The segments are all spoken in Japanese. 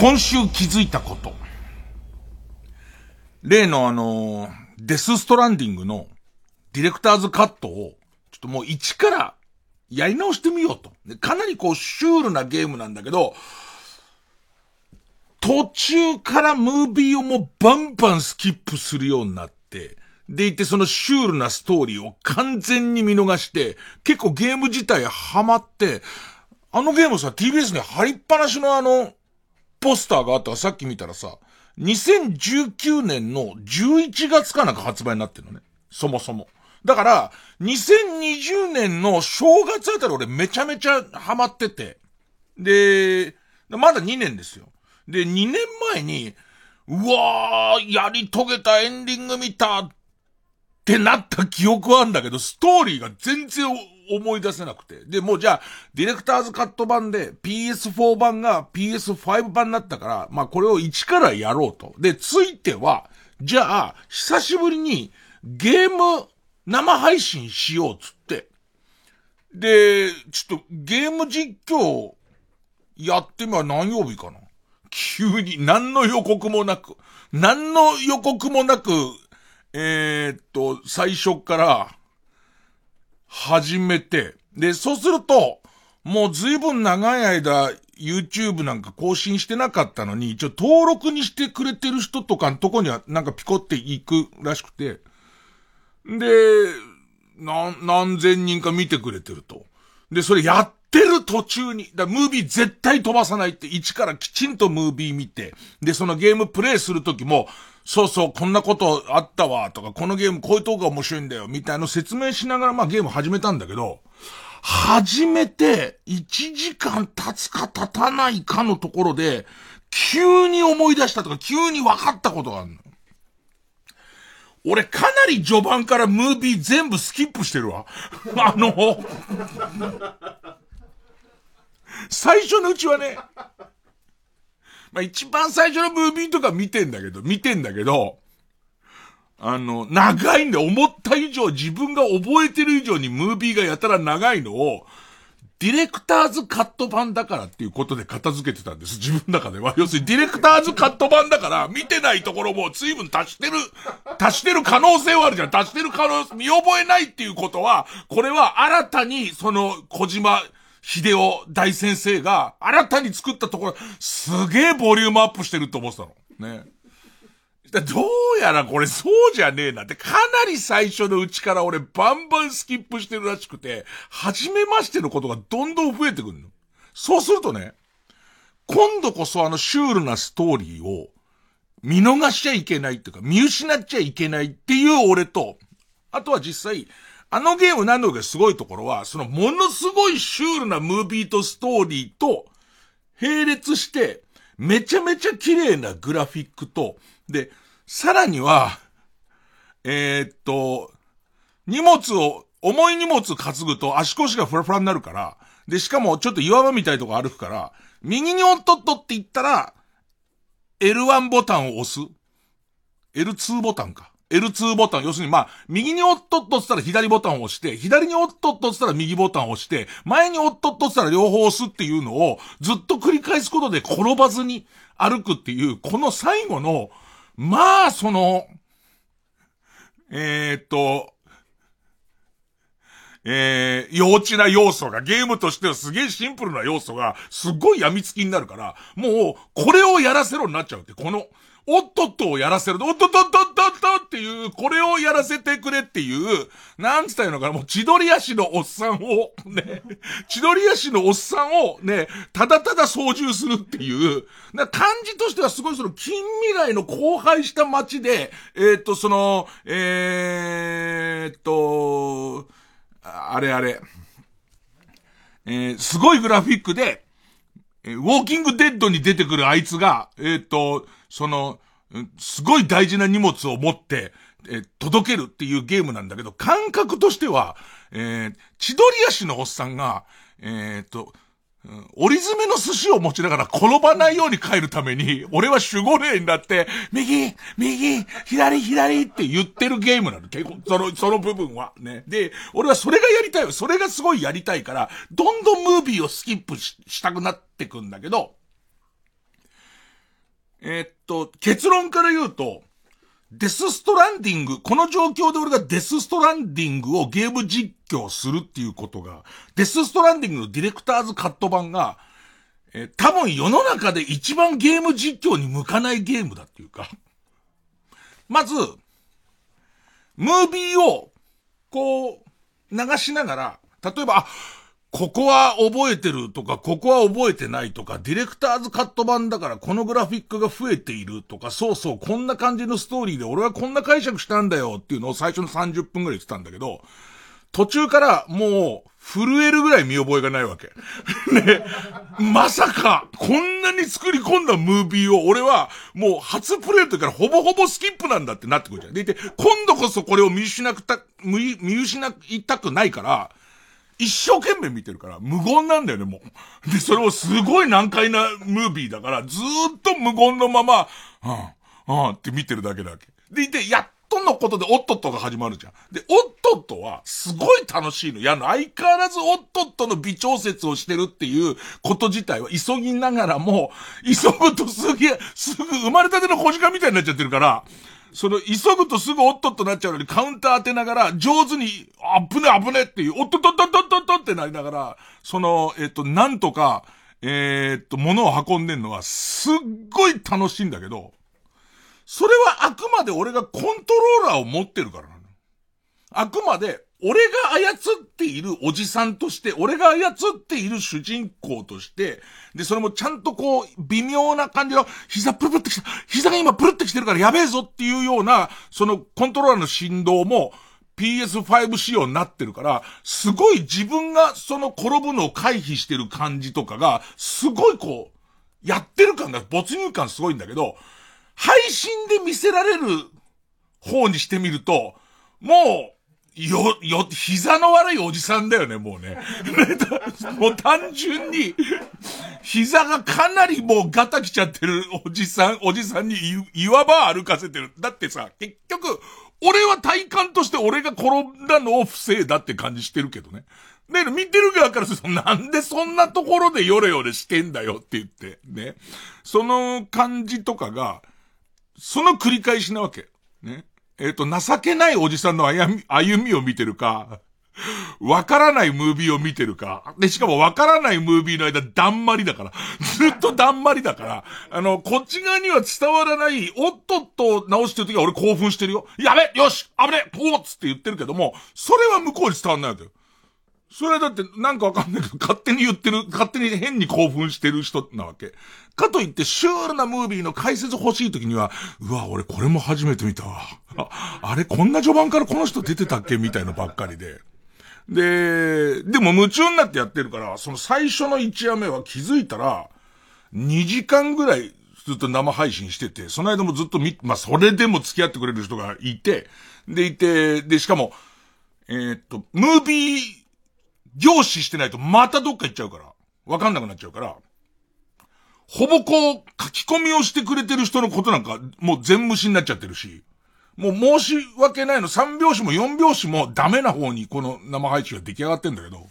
今週気づいたこと。例のあの、デスストランディングのディレクターズカットを、ちょっともう一からやり直してみようと。かなりこうシュールなゲームなんだけど、途中からムービーをもうバンバンスキップするようになって、でいてそのシュールなストーリーを完全に見逃して、結構ゲーム自体ハマって、あのゲームさ、TBS に貼りっぱなしのあの、ポスターがあったらさっき見たらさ、2019年の11月かなんか発売になってるのね。そもそも。だから、2020年の正月あたり俺めちゃめちゃハマってて。で、まだ2年ですよ。で、2年前に、うわー、やり遂げたエンディング見たってなった記憶はあるんだけど、ストーリーが全然思い出せなくて。で、もうじゃあ、ディレクターズカット版で PS4 版が PS5 版になったから、まあこれを一からやろうと。で、ついては、じゃあ、久しぶりにゲーム生配信しようつって。で、ちょっとゲーム実況やってみは何曜日かな急に何の予告もなく、何の予告もなく、えー、っと、最初から、始めて、で、そうすると、もう随分長い間、YouTube なんか更新してなかったのに、一応登録にしてくれてる人とかのとこにはなんかピコっていくらしくて、で、な、何千人か見てくれてると。で、それやってる途中に、だムービー絶対飛ばさないって、一からきちんとムービー見て、で、そのゲームプレイするときも、そうそう、こんなことあったわ、とか、このゲームこういうとこが面白いんだよ、みたいな説明しながら、まあゲーム始めたんだけど、始めて、1時間経つか経たないかのところで、急に思い出したとか、急に分かったことがあるの。俺かなり序盤からムービー全部スキップしてるわ。あの、最初のうちはね、まあ一番最初のムービーとか見てんだけど、見てんだけど、あの、長いんで思った以上、自分が覚えてる以上にムービーがやたら長いのを、ディレクターズカット版だからっていうことで片付けてたんです。自分の中では。要するにディレクターズカット版だから、見てないところも随分足してる、足してる可能性はあるじゃん。足してる可能性、見覚えないっていうことは、これは新たに、その、小島秀夫大先生が新たに作ったところ、すげえボリュームアップしてると思ってたの。ね。どうやらこれそうじゃねえなって、かなり最初のうちから俺バンバンスキップしてるらしくて、初めましてのことがどんどん増えてくるの。そうするとね、今度こそあのシュールなストーリーを見逃しちゃいけないっていうか、見失っちゃいけないっていう俺と、あとは実際、あのゲーム何度かすごいところは、そのものすごいシュールなムービーとストーリーと、並列して、めちゃめちゃ綺麗なグラフィックと、で、さらには、えー、っと、荷物を、重い荷物担ぐと足腰がフラフラになるから、で、しかもちょっと岩場みたいとこ歩くから、右におっとっとって言ったら、L1 ボタンを押す。L2 ボタンか。L2 ボタン、要するにまあ、右におっとっとったら左ボタンを押して、左におっとっとったら右ボタンを押して、前におっとっとったら両方押すっていうのをずっと繰り返すことで転ばずに歩くっていう、この最後の、まあ、その、えー、っと、えー、幼稚な要素が、ゲームとしてはすげえシンプルな要素が、すっごい病みつきになるから、もう、これをやらせろになっちゃうって、この、おっとっとをやらせる。おっとっとっとっとっとっていう、これをやらせてくれっていう、なんつったいのかな、もう千鳥足のおっさんを、ね、千鳥足のおっさんをね、ただただ操縦するっていう、な感じとしてはすごいその近未来の荒廃した街で、えー、っと、その、えー、っと、あれあれ、えー、すごいグラフィックで、ウォーキングデッドに出てくるあいつが、えっ、と、その、すごい大事な荷物を持って、え届けるっていうゲームなんだけど、感覚としては、えー、千鳥足のおっさんが、えー、っと、折り詰めの寿司を持ちながら転ばないように帰るために、俺は守護霊になって、右、右、左、左って言ってるゲームなの。結構、その、その部分は。ね。で、俺はそれがやりたいよ。それがすごいやりたいから、どんどんムービーをスキップしたくなってくんだけど、えー、っと、結論から言うと、デスストランディング、この状況で俺がデスストランディングをゲーム実況するっていうことが、デスストランディングのディレクターズカット版が、えー、多分世の中で一番ゲーム実況に向かないゲームだっていうか。まず、ムービーを、こう、流しながら、例えば、あ、ここは覚えてるとか、ここは覚えてないとか、ディレクターズカット版だからこのグラフィックが増えているとか、そうそう、こんな感じのストーリーで俺はこんな解釈したんだよっていうのを最初の30分ぐらい言ってたんだけど、途中からもう震えるぐらい見覚えがないわけ。ね。まさか、こんなに作り込んだムービーを俺はもう初プレイの時からほぼほぼスキップなんだってなってくるじゃん。でいて、今度こそこれを見失った、見失いたくないから、一生懸命見てるから、無言なんだよね、もう。で、それをすごい難解なムービーだから、ずっと無言のまま、うん、うんって見てるだけだけ。でいて、やっとのことでオットットが始まるじゃん。で、オットットは、すごい楽しいの。いや、相変わらずオットットの微調節をしてるっていうこと自体は急ぎながらも、急ぐとすげえ、すぐ生まれたての小鹿みたいになっちゃってるから、その、急ぐとすぐおっとっとなっちゃうのにカウンター当てながら、上手に、あぶねあぶねっていう、おっとっとっとっとっとっとってなりながら、その、えっと、なんとか、え、っと、物を運んでんのは、すっごい楽しいんだけど、それはあくまで俺がコントローラーを持ってるからなの。あくまで、俺が操っているおじさんとして、俺が操っている主人公として、で、それもちゃんとこう、微妙な感じの、膝プルプルってきた、膝が今プルってきてるからやべえぞっていうような、そのコントローラーの振動も、PS5 仕様になってるから、すごい自分がその転ぶのを回避してる感じとかが、すごいこう、やってる感が、没入感すごいんだけど、配信で見せられる方にしてみると、もう、よ、よ、膝の悪いおじさんだよね、もうね。もう単純に、膝がかなりもうガタきちゃってるおじさん、おじさんに岩場歩かせてる。だってさ、結局、俺は体感として俺が転んだのを不正だって感じしてるけどね。で、見てる側からすると、なんでそんなところでヨレヨレしてんだよって言って、ね。その感じとかが、その繰り返しなわけ。えっ、ー、と、情けないおじさんの歩み、歩みを見てるか、わからないムービーを見てるか。で、しかもわからないムービーの間、だんまりだから。ずっとだんまりだから。あの、こっち側には伝わらない、おっとっと直してる時は俺興奮してるよ。やべよし危ねポーつって言ってるけども、それは向こうに伝わんないんだよ。それはだってなんかわかんないけど、勝手に言ってる、勝手に変に興奮してる人なわけ。かといってシュールなムービーの解説欲しい時には、うわ、俺これも初めて見たわ。あ、あれこんな序盤からこの人出てたっけ？みたいなばっかりで。で、でも夢中になってやってるから、その最初の1夜目は気づいたら、2時間ぐらいずっと生配信してて、その間もずっと見、まあ、それでも付き合ってくれる人がいて、でいて、で、しかも、えー、っと、ムービー凝視してないとまたどっか行っちゃうから。わかんなくなっちゃうから。ほぼこう、書き込みをしてくれてる人のことなんか、もう全無視になっちゃってるし。もう申し訳ないの、3拍子も4拍子もダメな方にこの生配信が出来上がってんだけど。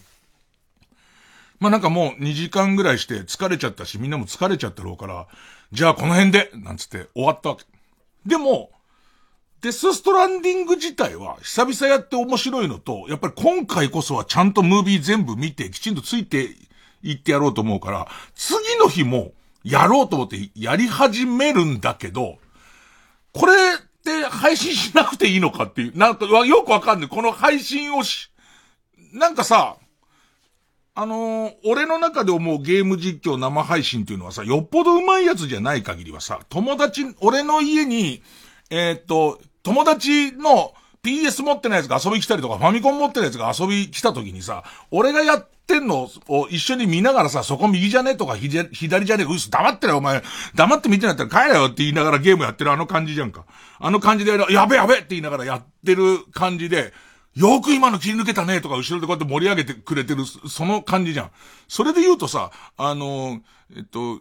まあ、なんかもう2時間ぐらいして疲れちゃったし、みんなも疲れちゃったろうから、じゃあこの辺で、なんつって終わったわけ。でも、デスストランディング自体は久々やって面白いのと、やっぱり今回こそはちゃんとムービー全部見てきちんとついていってやろうと思うから、次の日もやろうと思ってやり始めるんだけど、これって配信しなくていいのかっていう、なんかよくわかんない。この配信をし、なんかさ、あのー、俺の中で思うゲーム実況生配信っていうのはさ、よっぽど上手いやつじゃない限りはさ、友達、俺の家に、えー、っと、友達の PS 持ってないやつが遊び来たりとか、ファミコン持ってないやつが遊び来た時にさ、俺がやってんのを一緒に見ながらさ、そこ右じゃねとか左じゃねうす、黙ってろよお前。黙って見てなったら帰れよって言いながらゲームやってるあの感じじゃんか。あの感じで、やべやべって言いながらやってる感じで、よく今の切り抜けたねとか後ろでこうやって盛り上げてくれてる、その感じじゃん。それで言うとさ、あの、えっと、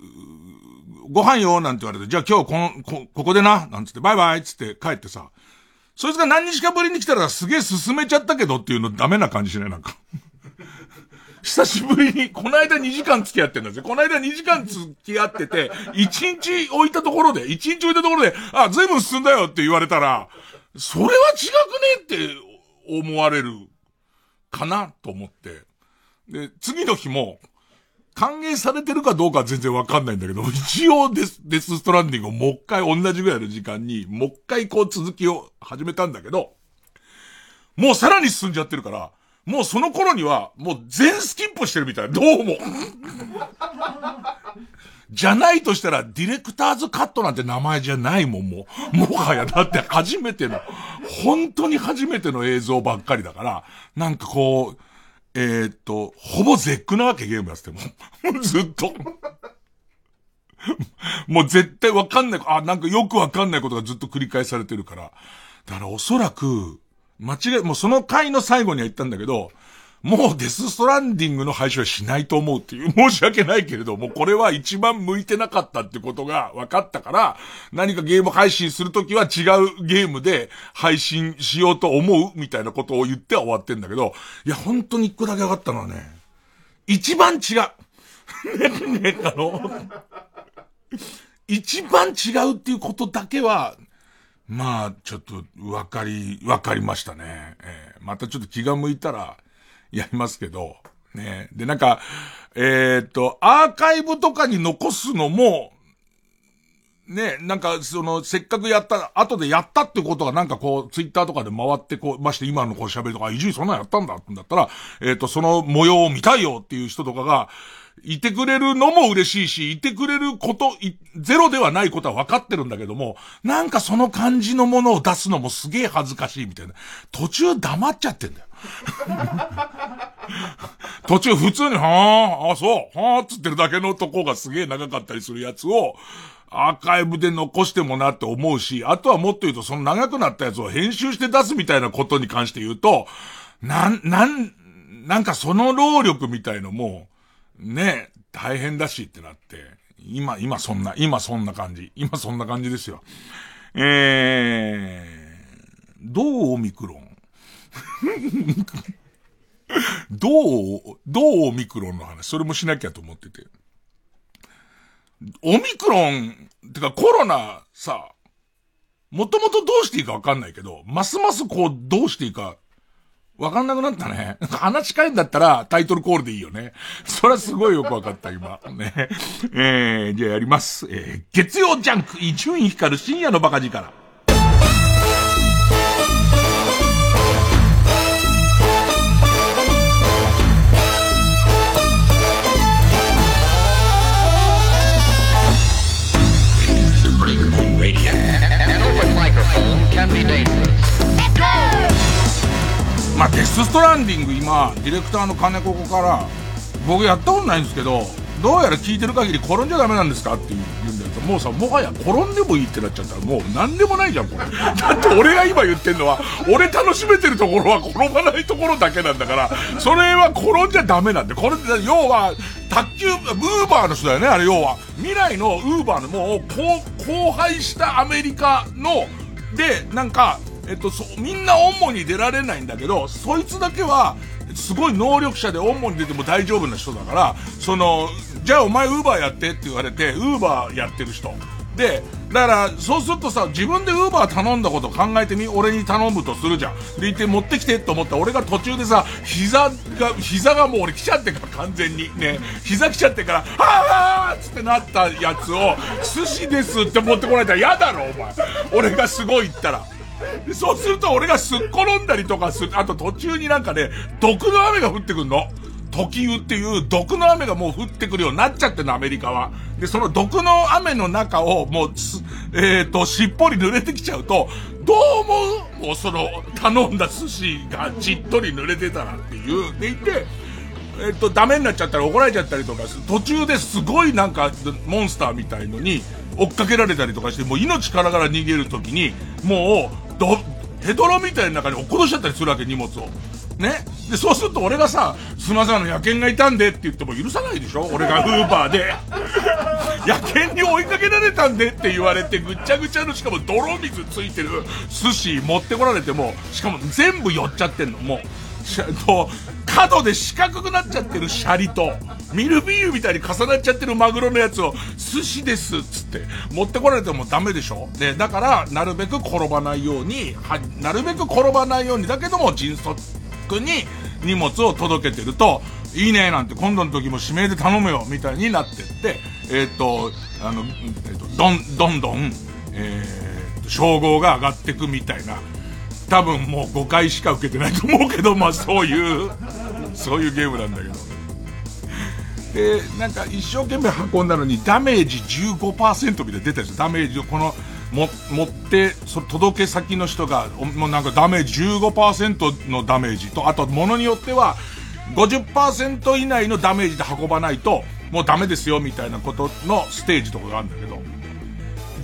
ご飯よなんて言われて、じゃあ今日この、こ、ここでな、なんつってバイバイつって帰ってさ、そいつが何日かぶりに来たらすげえ進めちゃったけどっていうのダメな感じしない？なんか。久しぶりに、この間2時間付き合ってんだぜ。この間2時間付き合ってて、1日置いたところで、1日置いたところで、あ、随分進んだよって言われたら、それは違くねって思われるかなと思って。で、次の日も、歓迎されてるかどうかは全然わかんないんだけど、一応デス、デスストランディングをもう一回同じぐらいの時間に、もう一回こう続きを始めたんだけど、もうさらに進んじゃってるから、もうその頃には、もう全スキップしてるみたい。どうも。じゃないとしたら、ディレクターズカットなんて名前じゃないもん、もう。もはや、だって初めての、本当に初めての映像ばっかりだから、なんかこう、えー、っと、ほぼ絶句なわけゲームやっても。ずっと。もう絶対わかんない、あ、なんかよくわかんないことがずっと繰り返されてるから。だからおそらく、間違い、もうその回の最後には言ったんだけど、もうデスストランディングの配信はしないと思うっていう、申し訳ないけれども、これは一番向いてなかったってことが分かったから、何かゲーム配信するときは違うゲームで配信しようと思うみたいなことを言っては終わってんだけど、いや、本当に一個だけ分かったのはね、一番違う。ね、ね、あの、一番違うっていうことだけは、まあ、ちょっと、わかり、わかりましたね。えー、またちょっと気が向いたら、やりますけど、ね。で、なんか、えー、っと、アーカイブとかに残すのも、ね、なんか、その、せっかくやった、後でやったってことがなんかこう、ツイッターとかで回ってこう、まして今のこう喋るとか、伊集院そんなんやったんだってんだったら、えー、っと、その模様を見たいよっていう人とかが、いてくれるのも嬉しいし、いてくれること、ゼロではないことは分かってるんだけども、なんかその感じのものを出すのもすげえ恥ずかしいみたいな。途中黙っちゃってんだよ。途中普通に、はあ、あ、そう、はあ、つってるだけのとこがすげえ長かったりするやつを、アーカイブで残してもなって思うし、あとはもっと言うと、その長くなったやつを編集して出すみたいなことに関して言うと、なん、なん、なんかその労力みたいのも、ね、大変だしってなって、今、今そんな、今そんな感じ。今そんな感じですよ。えー、どうオミクロン？どう、どうオミクロンの話、それもしなきゃと思ってて。オミクロン、てかコロナさ、もともとどうしていいかわかんないけど、ますますこう、どうしていいか、わかんなくなったね。話近いんだったらタイトルコールでいいよね。それはすごいよくわかった、今。ね。えー、じゃあやります。えー、月曜ジャンク、伊集院光る深夜のバカ力。まあ、デスストランディング今、ディレクターの金子から、僕やったことないんですけど、どうやら聞いてる限り転んじゃダメなんですかって言うんだけど、もうさ、もはや転んでもいいってなっちゃったら、もう何でもないじゃん、これ。だって俺が今言ってんのは、俺楽しめてるところは転ばないところだけなんだから、それは転んじゃダメなんで、これ、要は、卓球、ウーバーの人だよね、あれ要は。未来のウーバーのもう、荒廃したアメリカの、で、なんか、えっと、そ、みんなオンモに出られないんだけど、そいつだけは、すごい能力者でオンモに出ても大丈夫な人だから、その、じゃあお前ウーバーやってって言われて、ウーバーやってる人。で、だから、そうするとさ、自分でウーバー頼んだこと考えてみ、俺に頼むとするじゃん。で、行って持ってきてと思った俺が途中でさ、膝が、膝がもう俺来ちゃってから完全に。ね、膝来ちゃってから、はぁーっつってなったやつを、寿司ですって持ってこられたら嫌だろ、お前。俺がすごい言ったら。そうすると俺がすっ転んだりとかする、あと途中になんかね、毒の雨が降ってくんの。時雨っていう毒の雨がもう降ってくるようになっちゃってんの、アメリカは。で、その毒の雨の中をもうえっ、ー、と、しっぽり濡れてきちゃうと、どう思うもうその、頼んだ寿司がちっとり濡れてたらっていう。でいて、えっと、ダメになっちゃったら怒られちゃったりとか、途中ですごいなんか、モンスターみたいのに、追っかけられたりとかして、もう命からがら逃げるときに、もう、ど、ヘドロみたいな中に落っことしちゃったりするわけ、荷物を。ね。で、そうすると俺がさ、すみません、あの、野犬がいたんでって言っても許さないでしょ？俺がウーバーで。野犬に追いかけられたんでって言われて、ぐっちゃぐちゃの、しかも泥水ついてる寿司持ってこられても、しかも全部寄っちゃってんの、もう。と、角で四角くなっちゃってるシャリと、ミルフィーユみたいに重なっちゃってるマグロのやつを、寿司ですっつって、持ってこられてもダメでしょ？ね、だから、なるべく転ばないように、は、なるべく転ばないように、だけども迅速に荷物を届けてると、いいねなんて今度の時も指名で頼むよみたいになってって、えー、っと、あの、えー、っと、どん、どんどん、えー、称号が上がってくみたいな、多分もう5回しか受けてないと思うけど、まあそういう、そういうゲームなんだけど。で、なんか一生懸命運んだのにダメージ15%みたいな出たんですよ。ダメージをこの、も、持って、そ届け先の人が、もうなんかダメージ15%のダメージと、あと物によっては、50%以内のダメージで運ばないと、もうダメですよ、みたいなことのステージとかがあるんだけど、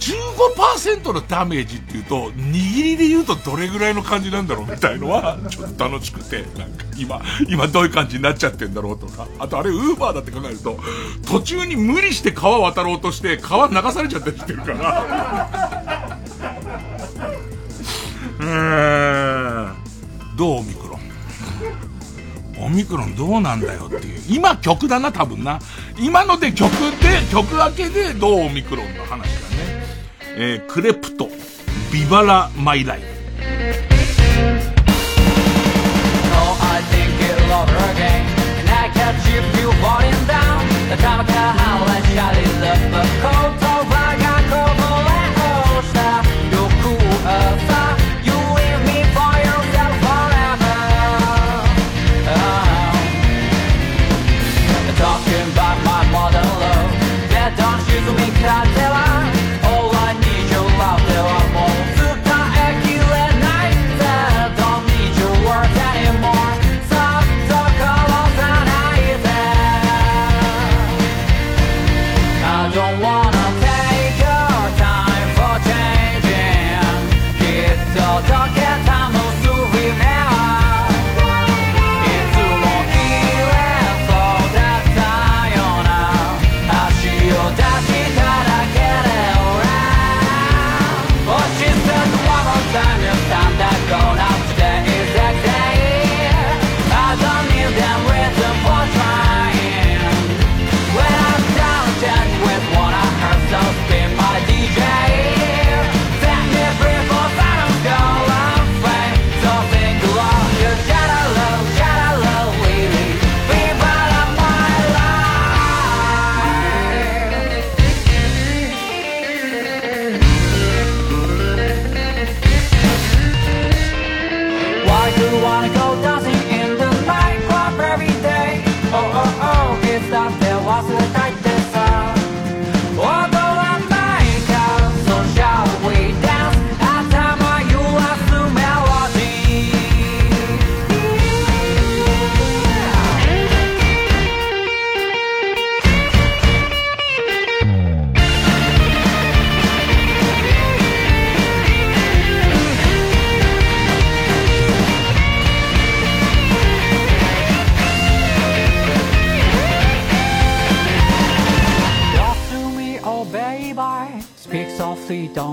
15%のダメージっていうと、握りで言うとどれぐらいの感じなんだろうみたいのは、ちょっと楽しくて、なんか今、今どういう感じになっちゃってんだろうとか、あとあれウーバーだって考えると、途中に無理して川渡ろうとして、川流されちゃったりしてるから、うーん、どうオミクロン？オミクロンどうなんだよっていう。今曲だな、多分な。今ので曲で、曲明けでどうオミクロンの話だね。えー、クレプト、ビバラマイライフ。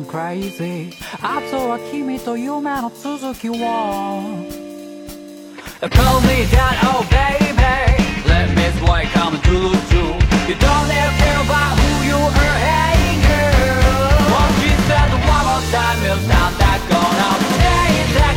crazy. あとは君と夢の続きを Call me that oh baby. Let me boy come to you. You don't even care about who you are hey girl. What you said one more time is not that gonna stay that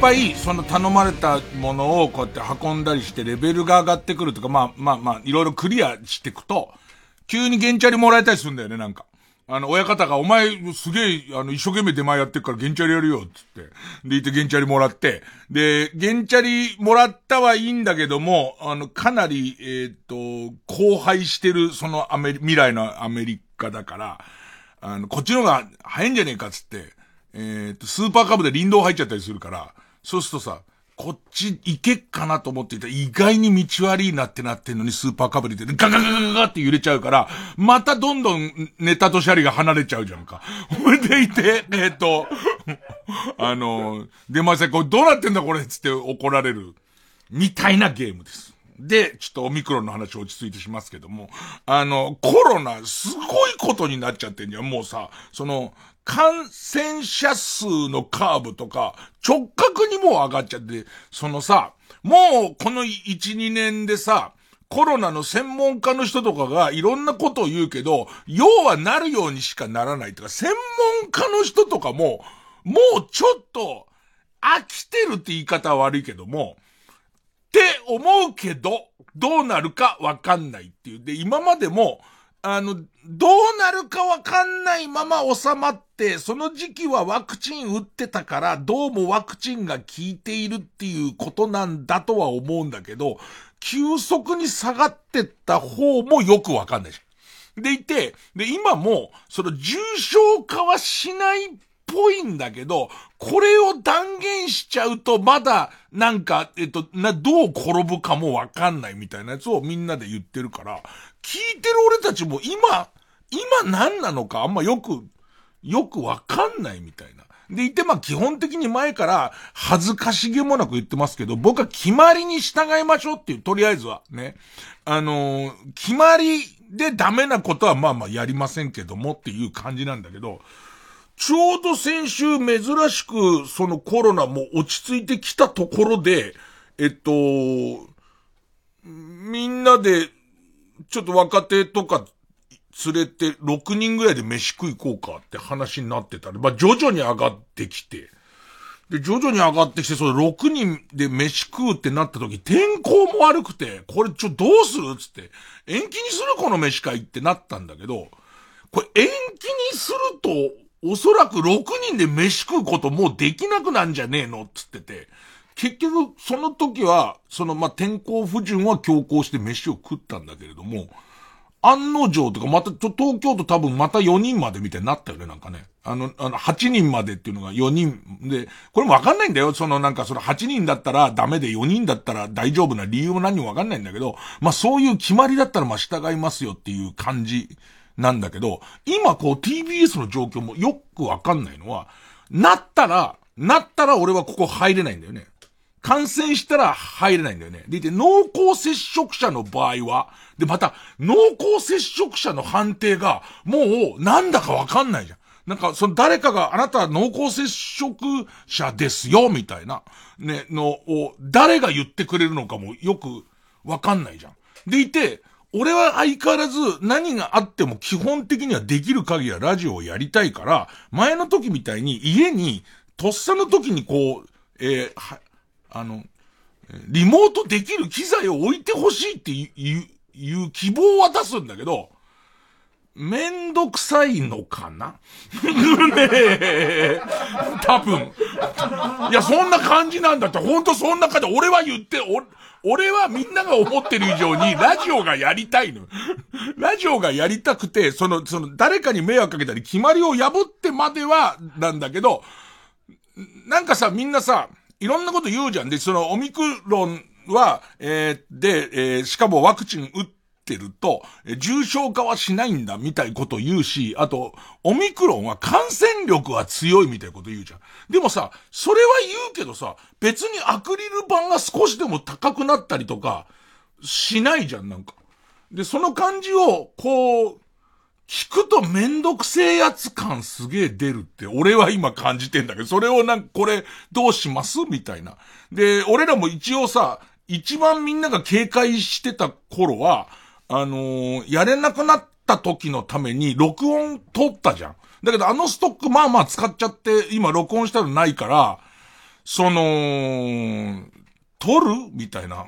ぱい、その頼まれたものをこうやって運んだりしてレベルが上がってくるとか、まあまあまあ、いろいろクリアしていくと、急に原チャリもらえたりするんだよね、なんか。あの、親方が、お前、すげえ、あの、一生懸命出前やってるから、ゲンチャリやるよ、つって。で、いて、ゲンチャリもらって。で、ゲンチャリもらったはいいんだけども、あの、かなり、えっ、と、荒廃してる、そのアメリ、未来のアメリカだから、あの、こっちの方が早いんじゃねえか、つって。えっ、と、スーパーカブで林道入っちゃったりするから、そうするとさ、こっち行けっかなと思っていた意外に道悪いなってなってんのにスーパーカブリでガガガガガガって揺れちゃうから、またどんどんネタとシャリが離れちゃうじゃんか。ほいでいて、えっ、と、あの、出ません、これどうなってんだこれつって怒られる。みたいなゲームです。で、ちょっとオミクロンの話落ち着いてしますけども、あの、コロナ、すごいことになっちゃってんじゃん。もうさ、その、感染者数のカーブとか、直角にもう上がっちゃって、そのさ、もうこの1、2年でさ、コロナの専門家の人とかがいろんなことを言うけど、要はなるようにしかならないとか、専門家の人とかも、もうちょっと、飽きてるって言い方は悪いけども、って思うけど、どうなるかわかんないっていう。で、今までも、あの、どうなるかわかんないまま収まって、その時期はワクチン打ってたから、どうもワクチンが効いているっていうことなんだとは思うんだけど、急速に下がってった方もよくわかんないじゃん。でいて、で、今も、その重症化はしないっぽいんだけど、これを断言しちゃうと、まだ、なんか、えっと、な、どう転ぶかもわかんないみたいなやつをみんなで言ってるから、聞いてる俺たちも今、今何なのかあんまよく、よくわかんないみたいな。でいて、まあ基本的に前から恥ずかしげもなく言ってますけど、僕は決まりに従いましょうっていう、とりあえずはね。あのー、決まりでダメなことはまあまあやりませんけどもっていう感じなんだけど、ちょうど先週珍しくそのコロナも落ち着いてきたところで、えっと、みんなでちょっと若手とか連れて6人ぐらいで飯食い行こうかって話になってたら、まあ徐々に上がってきて、で、徐々に上がってきて、その6人で飯食うってなった時、天候も悪くて、これちょ、どうするつって、延期にするこの飯会ってなったんだけど、これ延期にすると、おそらく6人で飯食うこともうできなくなんじゃねえのつってて、結局、その時は、その、ま、天候不順は強行して飯を食ったんだけれども、案の定とか、また、東京都多分また4人までみたいになったよね、なんかね。あの、あの、8人までっていうのが4人で、これもわかんないんだよ。そのなんかその8人だったらダメで4人だったら大丈夫な理由も何もわかんないんだけど、まあそういう決まりだったらまあ従いますよっていう感じなんだけど、今こう TBS の状況もよくわかんないのは、なったら、なったら俺はここ入れないんだよね。感染したら入れないんだよね。でいて、濃厚接触者の場合は、で、また、濃厚接触者の判定が、もう、なんだかわかんないじゃん。なんか、その誰かが、あなたは濃厚接触者ですよ、みたいな、ね、のを、誰が言ってくれるのかもよくわかんないじゃん。でいて、俺は相変わらず何があっても基本的にはできる限りはラジオをやりたいから、前の時みたいに家に、とっさの時にこう、えー、あの、リモートできる機材を置いてほしいっていう、いう希望は出すんだけど、めんどくさいのかな？ねえ。多分。いや、そんな感じなんだって、ほんとそんな感じ。俺は言って、俺はみんなが思ってる以上に、ラジオがやりたいの。ラジオがやりたくて、その、その、誰かに迷惑かけたり、決まりを破ってまでは、なんだけど、なんかさ、みんなさ、いろんなこと言うじゃん。で、そのオミクロンは、えー、で、えー、しかもワクチン打ってると、え重症化はしないんだ、みたいこと言うし、あと、オミクロンは感染力は強いみたいなこと言うじゃん。でもさ、それは言うけどさ、別にアクリル板が少しでも高くなったりとか、しないじゃん、なんか。で、その感じを、こう、聞くとめんどくせえやつ感すげえ出るって俺は今感じてんだけど、それをなんかこれどうしますみたいな。で、俺らも一応さ、一番みんなが警戒してた頃は、あのー、やれなくなった時のために録音取ったじゃん。だけどあのストックまあまあ使っちゃって今録音したらないから、その、取るみたいな。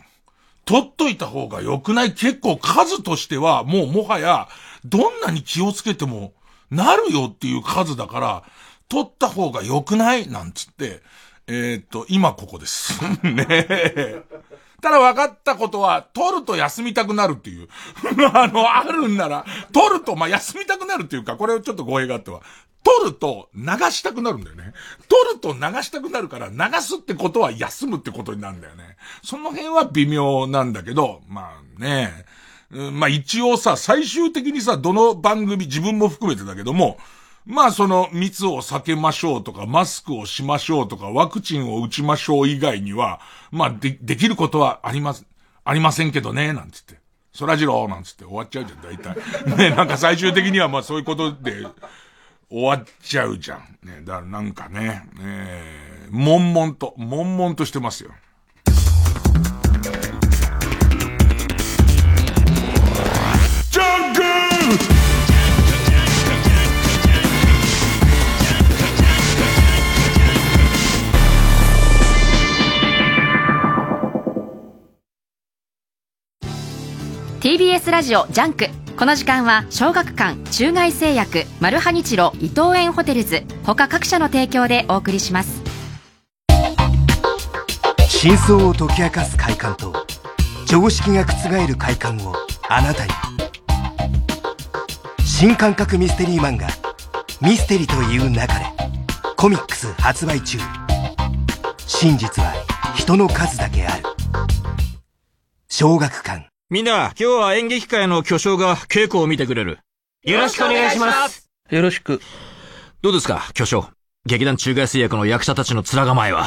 取っといた方が良くない？結構数としてはもうもはや、どんなに気をつけても、なるよっていう数だから、取った方が良くないなんつって、えー、っと、今ここです。ねえ。ただ分かったことは、取ると休みたくなるっていう。あの、あるんなら、取ると、まあ、休みたくなるっていうか、これをちょっと語弊があっては、取ると流したくなるんだよね。取ると流したくなるから、流すってことは休むってことになるんだよね。その辺は微妙なんだけど、まあね、まあ一応さ、最終的にさ、どの番組、自分も含めてだけども、まあその密を避けましょうとか、マスクをしましょうとか、ワクチンを打ちましょう以外には、まあで、できることはあります、ありませんけどね、なんつって。そらじろーなんつって終わっちゃうじゃん、大体。ね、なんか最終的にはまあそういうことで終わっちゃうじゃん。ね、だからなんかね、えー、悶々と、悶々としてますよ。TBS ラジオ JUNK。この時間は小学館中外製薬マルハニチロ伊藤園ホテルズ。他各社の提供でお送りします。真相を解き明かす快感と常識が覆る快感をあなたに。新感覚ミステリー漫画「ミステリと言う勿れ」コミックス発売中真実は人の数だけある小学館みんな、今日は演劇界の巨匠が稽古を見てくれる。よろしくお願いします。よろしく。どうですか、巨匠？劇団中外製薬の役者たちの面構えは？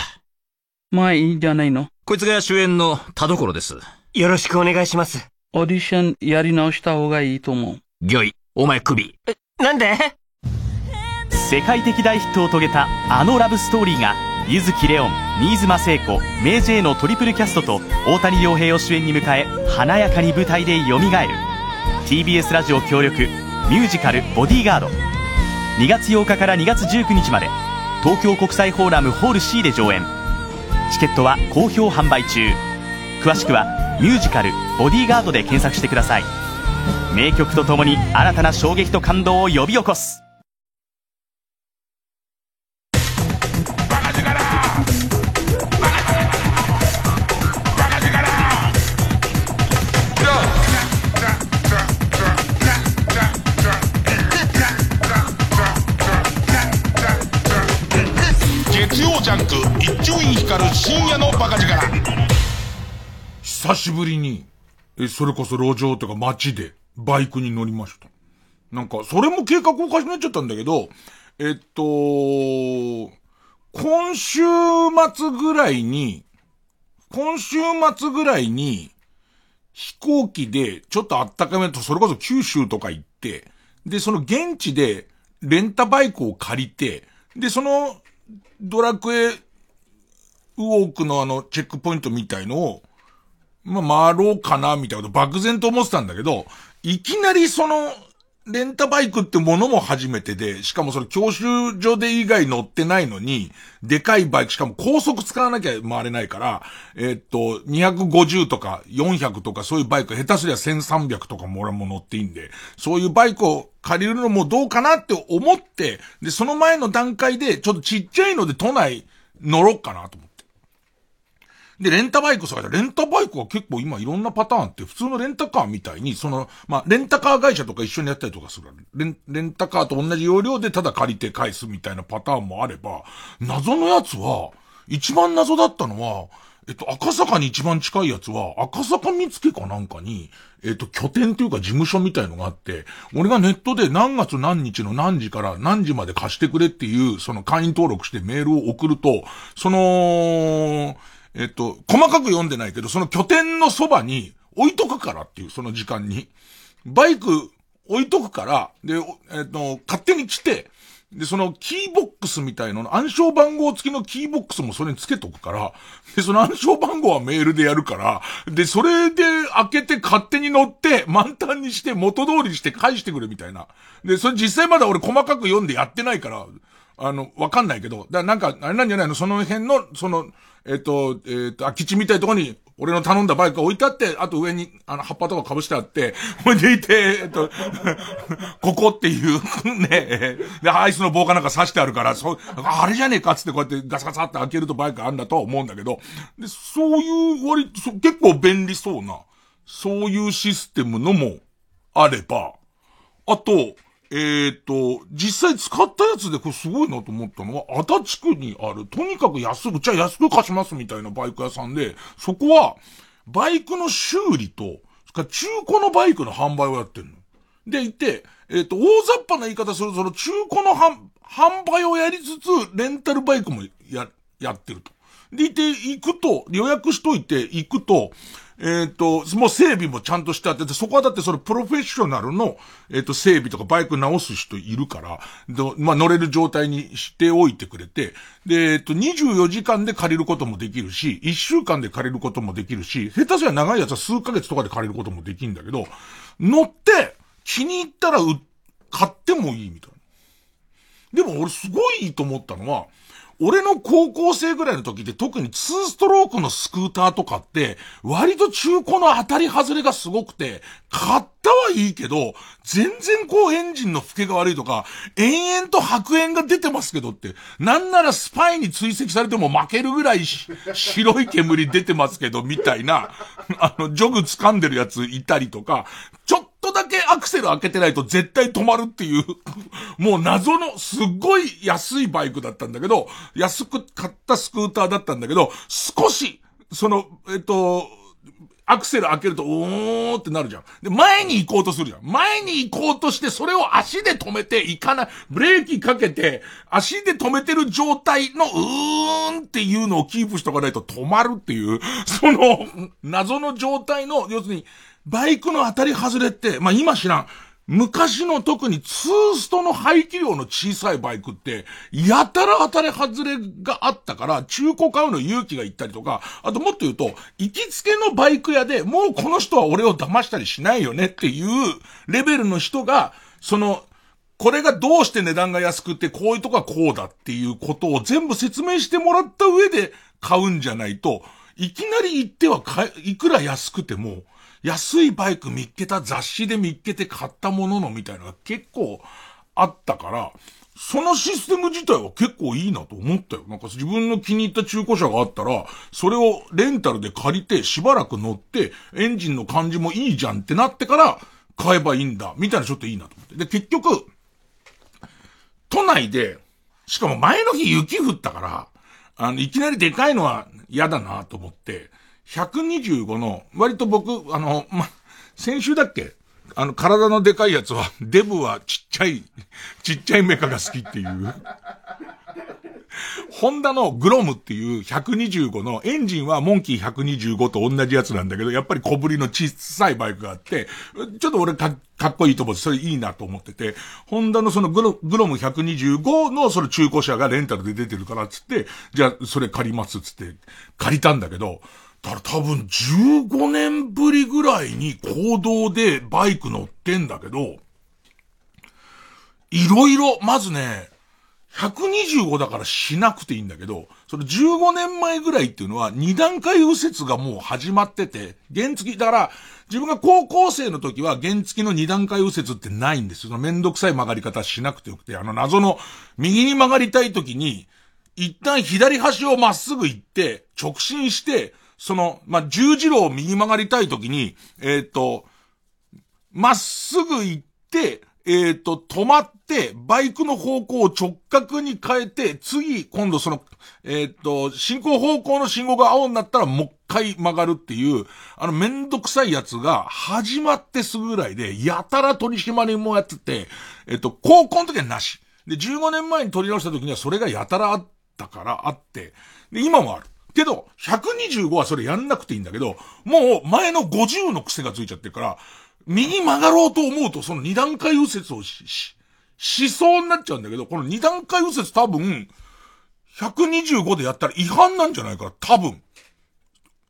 まあいいんじゃないの？こいつが主演の田所です。よろしくお願いします。オーディションやり直した方がいいと思う。ギョイ、お前首。え、なんで？世界的大ヒットを遂げたあのラブストーリーが柚木レオン新妻聖子メイジェイのトリプルキャストと大谷亮平を主演に迎え華やかに舞台でよみがえる TBS ラジオ協力ミュージカル「ボディーガード」2月8日から2月19日まで東京国際フォーラムホール C で上演。チケットは好評販売中。詳しくはミュージカル「ボディーガード」で検索してください名曲とともに新たな衝撃と感動を呼び起こす深夜のバカ力。久しぶりに、え、それこそ路上とか街でバイクに乗りました。なんか、それも計画おかしになっちゃったんだけど、えっと、今週末ぐらいに、今週末ぐらいに、飛行機で、ちょっとあったかめと、それこそ九州とか行って、で、その現地で、レンタバイクを借りて、で、その、ドラクエウォークのあの、チェックポイントみたいのを、まあ、回ろうかな、みたいなこと漠然と思ってたんだけど、いきなりその、レンタバイクってものも初めてで、しかもそれ教習所で以外乗ってないのに、でかいバイク、しかも高速使わなきゃ回れないから、えー、っと、250とか400とかそういうバイク、下手すりゃ1300とかも俺も乗っていいんで、そういうバイクを借りるのもどうかなって思って、で、その前の段階で、ちょっとちっちゃいので都内乗ろっかなと。で、レンタバイク探した。レンタバイクは結構今いろんなパターンって普通のレンタカーみたいに、その、まあ、レンタカー会社とか一緒にやったりとかするレン、レンタカーと同じ容量でただ借りて返すみたいなパターンもあれば、謎のやつは、一番謎だったのは、えっと、赤坂に一番近いやつは、赤坂見附かなんかに、えっと、拠点っていうか事務所みたいのがあって、俺がネットで何月何日の何時から何時まで貸してくれっていう、その会員登録してメールを送ると、その、えっと、細かく読んでないけど、その拠点のそばに置いとくからっていう、その時間に。バイク置いとくから、で、えっと、勝手に来て、で、そのキーボックスみたいの暗証番号付きのキーボックスもそれに付けとくから、で、その暗証番号はメールでやるから、で、それで開けて勝手に乗って満タンにして元通りにして返してくれみたいな。で、それ実際まだ俺細かく読んでやってないから、あの、わかんないけど、だなんか、あれなんじゃないの？その辺の、その、えっ、と、えっ、と、空き地みたいなところに俺の頼んだバイクが置いてあって、あと上に、あの、葉っぱとか被してあって、ほいでいて、えっと、ここっていう、ね、で、アイスの棒かなんか刺してあるから、そう、あれじゃねえかっつってこうやってガサガサって開けるとバイクあんだとは思うんだけど、で、そういう割、そ結構便利そうな、そういうシステムのもあれば、あと、えっ、と、実際使ったやつでこれすごいなと思ったのは、足立区にある、とにかく安く、じゃあ安く貸しますみたいなバイク屋さんで、そこは、バイクの修理と、か中古のバイクの販売をやってるの。でいて、えっ、と、大雑把な言い方すると、その中古の販販売をやりつつ、レンタルバイクもや、やってると。でいて、行くと、予約しといて行くと、えっ、と、もう整備もちゃんとしてあって、そこはだってそのプロフェッショナルの、えっ、と、整備とかバイク直す人いるから、でまあ、乗れる状態にしておいてくれて、で、えっ、と、24時間で借りることもできるし、1週間で借りることもできるし、下手すりゃ長いやつは数ヶ月とかで借りることもできるんだけど、乗って、気に入ったらう、買ってもいいみたいな。でも俺すごいいいと思ったのは、俺の高校生ぐらいの時って特に2ストロークのスクーターとかって、割と中古の当たり外れがすごくて、買ったはいいけど、全然こうエンジンの吹けが悪いとか、延々と白煙が出てますけどって、なんならスパイに追跡されても負けるぐらい白い煙出てますけど、みたいな、あの、ジョグ掴んでるやついたりとか、ちょアクセル開けてないと絶対止まるっていう、もう謎のすっごい安いバイクだったんだけど、安く買ったスクーターだったんだけど、少し、その、えっと、アクセル開けると、おーってなるじゃん。で、前に行こうとするじゃん。前に行こうとして、それを足で止めて行かない、ブレーキかけて、足で止めてる状態の、うーんっていうのをキープしとかないと止まるっていう、その、謎の状態の、要するに、バイクの当たり外れって、まあ今知らん。昔の特にツーストの排気量の小さいバイクって、やたら当たり外れがあったから、中古買うの勇気がいったりとか、あともっと言うと、行きつけのバイク屋で、もうこの人は俺を騙したりしないよねっていうレベルの人が、その、これがどうして値段が安くて、こういうとこはこうだっていうことを全部説明してもらった上で買うんじゃないと、いきなり行ってはいくら安くても、安いバイク見っけた雑誌で見っけて買ったもののみたいなのが結構あったから、そのシステム自体は結構いいなと思ったよ。なんか自分の気に入った中古車があったら、それをレンタルで借りてしばらく乗って、エンジンの感じもいいじゃんってなってから買えばいいんだ。みたいなちょっといいなと思って。で、結局、都内で、しかも前の日雪降ったから、あの、いきなりでかいのは嫌だなと思って、125の、割と僕、あの、ま、先週だっけ？あの、体のでかいやつは、デブはちっちゃい、ちっちゃいメカが好きっていう。ホンダのグロムっていう125のエンジンはモンキー125と同じやつなんだけど、やっぱり小ぶりの小さいバイクがあって、ちょっと俺かかっこいいと思って、それいいなと思ってて、ホンダのそのグログロム125のその中古車がレンタルで出てるからっつって、じゃあそれ借りますっつって借りたんだけど、だから多分15年ぶりぐらいに行動でバイク乗ってんだけど、いろいろ、まずね、125だからしなくていいんだけど、その15年前ぐらいっていうのは二段階右折がもう始まってて、原付き、だから自分が高校生の時は原付きの二段階右折ってないんですよ。のめんどくさい曲がり方しなくてよくて、あの謎の右に曲がりたい時に、一旦左端をまっすぐ行って、直進して、その、まあ、十字路を右曲がりたい時に、えっ、と、まっすぐ行って、えっ、と、止まって、バイクの方向を直角に変えて、次、今度その、えっ、と、進行方向の信号が青になったらもう一回曲がるっていう、あのめんどくさいやつが始まってすぐぐらいで、やたら取り締まりもやってて、えっ、と、高校の時はなし。で、15年前に取り直した時にはそれがやたらあったからあって、で、今もある。けど、125はそれやんなくていいんだけど、もう前の50の癖がついちゃってるから、右曲がろうと思うと、その二段階右折をし、し、しそうになっちゃうんだけど、この二段階右折多分、125でやったら違反なんじゃないかな、多分。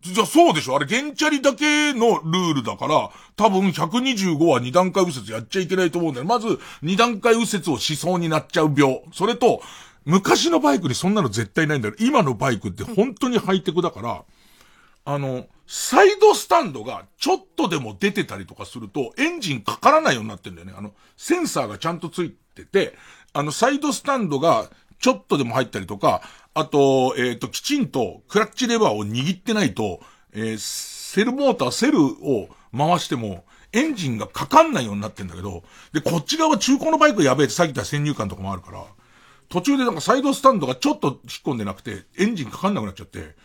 じゃあそうでしょ？あれ、ゲンチャリだけのルールだから、多分125は二段階右折やっちゃいけないと思うんだよ。まず、二段階右折をしそうになっちゃう病。それと、昔のバイクにそんなの絶対ないんだよ。今のバイクって本当にハイテクだから、あの、サイドスタンドがちょっとでも出てたりとかすると、エンジンかからないようになってんだよね。あの、センサーがちゃんとついてて、あの、サイドスタンドがちょっとでも入ったりとか、あと、えっ、と、きちんとクラッチレバーを握ってないと、えーセルモーター、セルを回しても、エンジンがかかんないようになってんだけど、で、こっち側中古のバイクやべえってさっき言った先入観とかもあるから、途中でなんかサイドスタンドがちょっと引っ込んでなくて、エンジンかかんなくなっちゃって、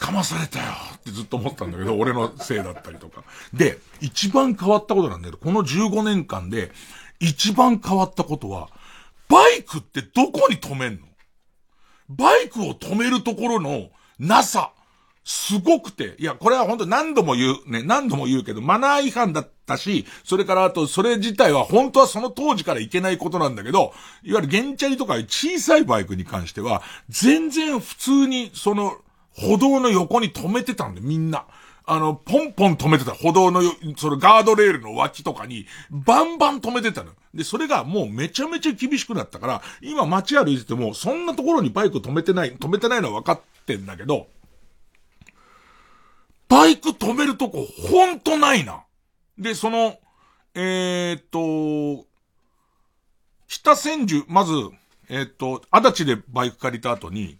捕まされたよってずっと思ったんだけど、俺のせいだったりとか。で、一番変わったことなんだけど、この15年間で、一番変わったことは、バイクってどこに止めんの？バイクを止めるところのなさ、すごくて、いや、これは本当何度も言う、ね、何度も言うけど、マナー違反だったし、それからあと、それ自体は本当はその当時からいけないことなんだけど、いわゆる原チャリとか小さいバイクに関しては、全然普通に、その、歩道の横に止めてたんで、みんな。あの、ポンポン止めてた。歩道のよ、そのガードレールの脇とかに、バンバン止めてたの。で、それがもうめちゃめちゃ厳しくなったから、今街歩いてても、そんなところにバイク止めてない、止めてないのは分かってんだけど、バイク止めるとこ、ほんとないな。で、その、えー、っと、北千住、まず、えー、っと、足立でバイク借りた後に、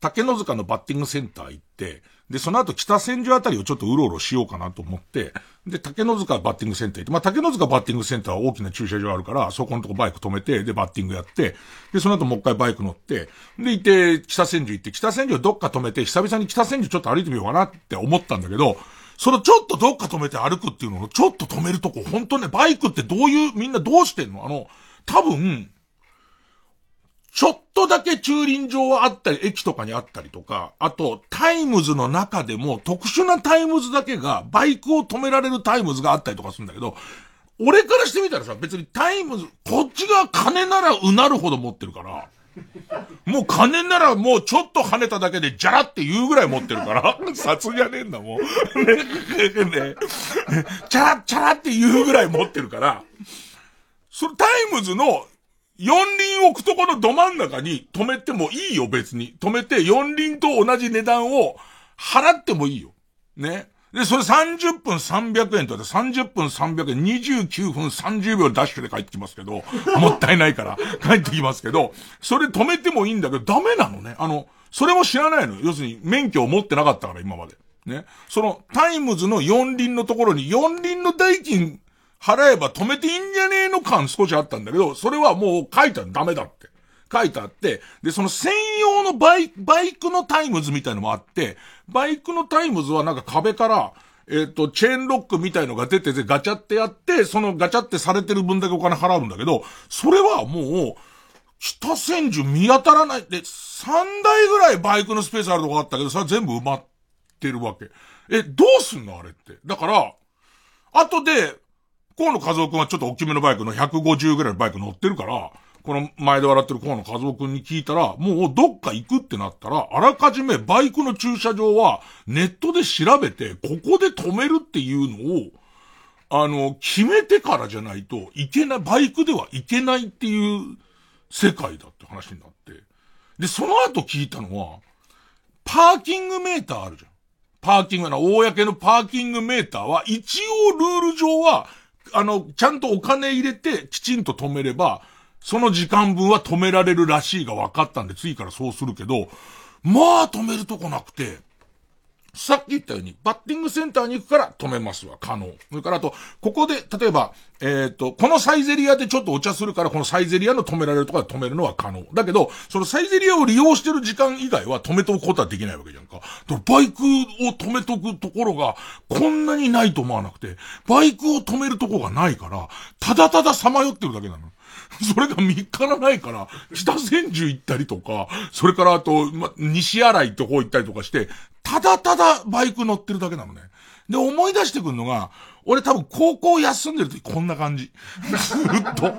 竹の塚のバッティングセンター行って、で、その後北千住あたりをちょっとうろうろしようかなと思って、で、竹の塚バッティングセンター行って、まあ、竹の塚バッティングセンターは大きな駐車場あるから、そこのとこバイク止めて、で、バッティングやって、で、その後もう一回バイク乗って、で、行って、北千住行って、北千住どっか止めて、久々に北千住ちょっと歩いてみようかなって思ったんだけど、そのちょっとどっか止めて歩くっていうのをちょっと止めるとこ、本当ね、バイクってどういう、みんなどうしてんの？あの、多分、ちょっとだけ駐輪場はあったり、駅とかにあったりとか、あと、タイムズの中でも特殊なタイムズだけが、バイクを止められるタイムズがあったりとかするんだけど、俺からしてみたらさ、別にタイムズ、こっちが金ならうなるほど持ってるから、もう金ならもうちょっと跳ねただけで、じゃらって言うぐらい持ってるから、札じゃねえんだもん。ね、ね、チャラチャラって言うぐらい持ってるから、そのタイムズの四輪置くとこのど真ん中に止めてもいいよ、別に。止めて四輪と同じ値段を払ってもいいよ。ね。で、それ30分300円とかで30分300円、29分30秒ダッシュで帰ってきますけど、もったいないから帰ってきますけど、それ止めてもいいんだけど、ダメなのね。あの、それも知らないのよ。要するに免許を持ってなかったから、今まで。ね。その、タイムズの四輪のところに四輪の代金払えば止めていいんじゃねえの感少しあったんだけど、それはもう書いてあるダメだ。書いてあって、で、その専用のバイク、バイクのタイムズみたいのもあって、バイクのタイムズはなんか壁から、えっ、と、チェーンロックみたいのが出ててガチャってやって、そのガチャってされてる分だけお金払うんだけど、それはもう、北千住見当たらない。で、3台ぐらいバイクのスペースあるとこあったけど、それは全部埋まってるわけ。え、どうすんの？あれって。だから、後で、河野和夫くんはちょっと大きめのバイクの150ぐらいのバイク乗ってるから、この前で笑ってる河野和夫くんに聞いたら、もうどっか行くってなったら、あらかじめバイクの駐車場はネットで調べて、ここで止めるっていうのを、あの、決めてからじゃないといけない、バイクではいけないっていう世界だって話になって。で、その後聞いたのは、パーキングメーターあるじゃん。パーキングな、公のパーキングメーターは、一応ルール上は、あの、ちゃんとお金入れて、きちんと止めれば、その時間分は止められるらしいが分かったんで、次からそうするけど、まあ止めるとこなくて、さっき言ったように、バッティングセンターに行くから止めますわ、可能。それからあと、ここで、例えば、えっ、と、このサイゼリアでちょっとお茶するから、このサイゼリアの止められるところで止めるのは可能。だけど、そのサイゼリアを利用してる時間以外は止めとくことはできないわけじゃんか。かバイクを止めとくところが、こんなにないと思わなくて、バイクを止めるとこがないから、ただたださまよってるだけなの。それが3日らないから、北千住行ったりとか、それからあと、ま、西新井ってこ行ったりとかして、ただただバイク乗ってるだけなのね。で、思い出してくるのが、俺多分高校休んでる時こんな感じ。ずっと。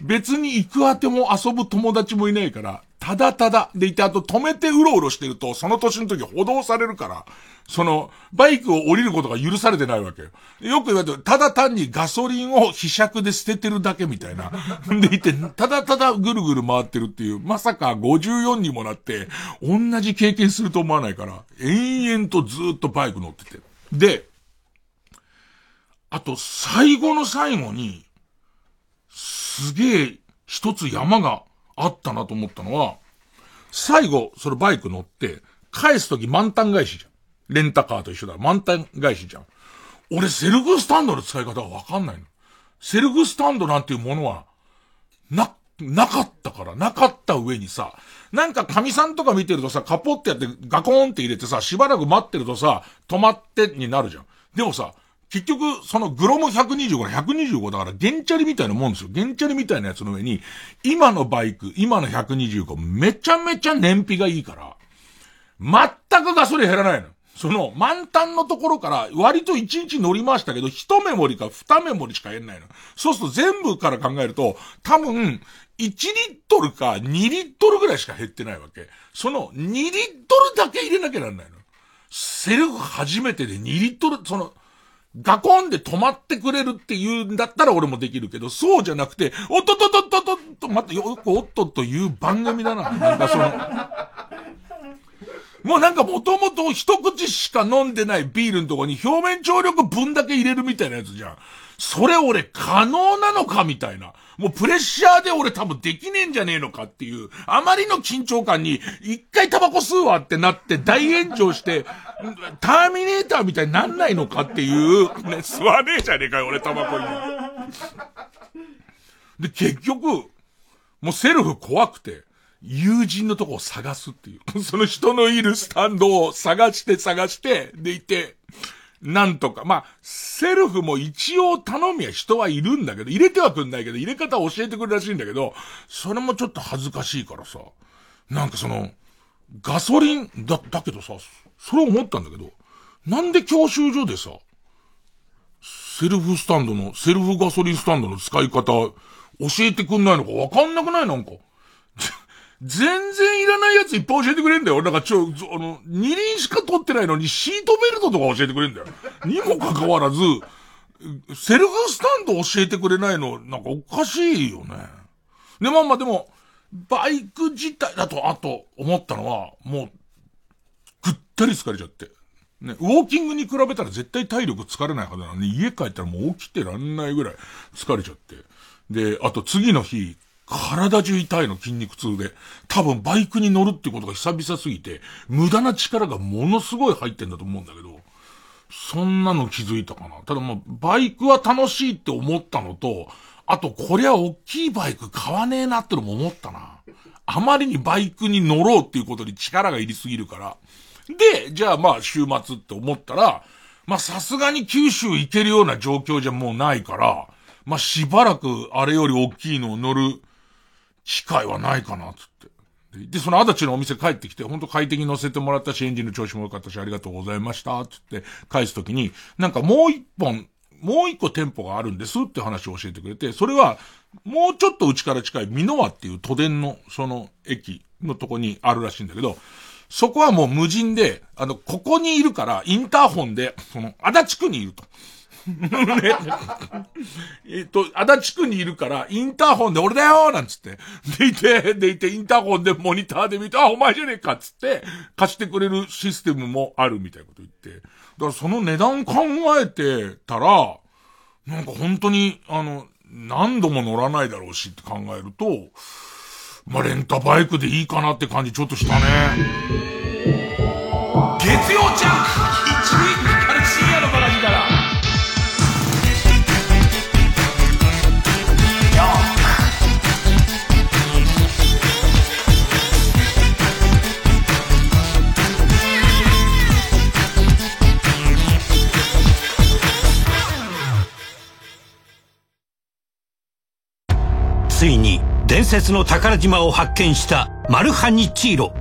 別に行くあても遊ぶ友達もいないから、ただただ。でいて、あと止めてうろうろしてると、その年の時補導されるから、その、バイクを降りることが許されてないわけよ。よく言われて、ただ単にガソリンを被尺で捨ててるだけみたいな。でいて、ただただぐるぐる回ってるっていう、まさか54にもなって、同じ経験すると思わないから、延々とずっとバイク乗ってて。で、あと、最後の最後に、すげえ一つ山があったなと思ったのは、最後、そのバイク乗って、返すとき満タン返しじゃん。レンタカーと一緒だ。満タン返しじゃん。俺、セルフスタンドの使い方がわかんないの。セルフスタンドなんていうものは、な、なかったから、なかった上にさ、なんか神さんとか見てるとさ、カポってやってガコーンって入れてさ、しばらく待ってるとさ、止まってになるじゃん。でもさ、結局、そのグロム125の125だから、ゲンチャリみたいなもんですよ。ゲンチャリみたいなやつの上に、今のバイク、今の125、めちゃめちゃ燃費がいいから、全くガソリン減らないの。その、満タンのところから、割と1日乗りましたけど、1メモリか2メモリしか減んないの。そうすると全部から考えると、多分、1リットルか2リットルぐらいしか減ってないわけ。その2リットルだけ入れなきゃなんないの。セルフ初めてで2リットル、その、ガコンで止まってくれるって言うんだったら俺もできるけど、そうじゃなくて、おっとっとっとっとっとっと、待って、よくおっとっという番組だな。なんかその、もうなんかもともと一口しか飲んでないビールのとこに表面張力分だけ入れるみたいなやつじゃん。それ俺可能なのかみたいな。もうプレッシャーで俺多分できねえんじゃねえのかっていう、あまりの緊張感に、一回タバコ吸うわってなって大炎上して、ターミネーターみたいになんないのかっていう、ね、吸わねえじゃねえかよ、俺タバコに。で、結局、もうセルフ怖くて、友人のとこを探すっていう。その人のいるスタンドを探して探して、でいて、なんとか。まあ、セルフも一応頼みは人はいるんだけど、入れてはくんないけど、入れ方教えてくるらしいんだけど、それもちょっと恥ずかしいからさ、なんかその、ガソリン、だ、だけどさ、それ思ったんだけど、なんで教習所でさ、セルフスタンドの、セルフガソリンスタンドの使い方、教えてくんないのかわかんなくない？なんか。全然いらないやついっぱい教えてくれんだよ。なんかちょ、あの、二輪しか取ってないのにシートベルトとか教えてくれんだよ。にもかかわらず、セルフスタンド教えてくれないの、なんかおかしいよね。で、まあまあでも、バイク自体だと、あと、思ったのは、もう、ぐったり疲れちゃって。ね、ウォーキングに比べたら絶対体力疲れないはずなのに、家帰ったらもう起きてらんないぐらい疲れちゃって。で、あと次の日、体中痛いの筋肉痛で。多分バイクに乗るってことが久々すぎて、無駄な力がものすごい入ってんだと思うんだけど、そんなの気づいたかな。ただもう、バイクは楽しいって思ったのと、あと、こりゃ大きいバイク買わねえなってのも思ったな。あまりにバイクに乗ろうっていうことに力が入りすぎるから。で、じゃあまあ週末って思ったら、まあさすがに九州行けるような状況じゃもうないから、まあしばらくあれより大きいのを乗る機会はないかな、つって。で、その足立のお店帰ってきて、ほんと快適に乗せてもらったし、エンジンの調子も良かったし、ありがとうございました、つって返すときに、なんかもう一本、もう一個店舗があるんですって話を教えてくれて、それは、もうちょっとうちから近い美濃和っていう都電の、その駅のとこにあるらしいんだけど、そこはもう無人で、あの、ここにいるから、インターホンで、その、足立区にいると。ね。えっと、足立区にいるから、インターホンで俺だよなんつって。でいて、でいて、インターホンでモニターで見て、あ、お前じゃねえかっつって、貸してくれるシステムもあるみたいなこと言って。だからその値段考えてたら、なんか本当に、あの、何度も乗らないだろうしって考えると、まあ、レンタバイクでいいかなって感じちょっとしたね。月曜ジャン伝説の宝島を発見したマルハニチーロ。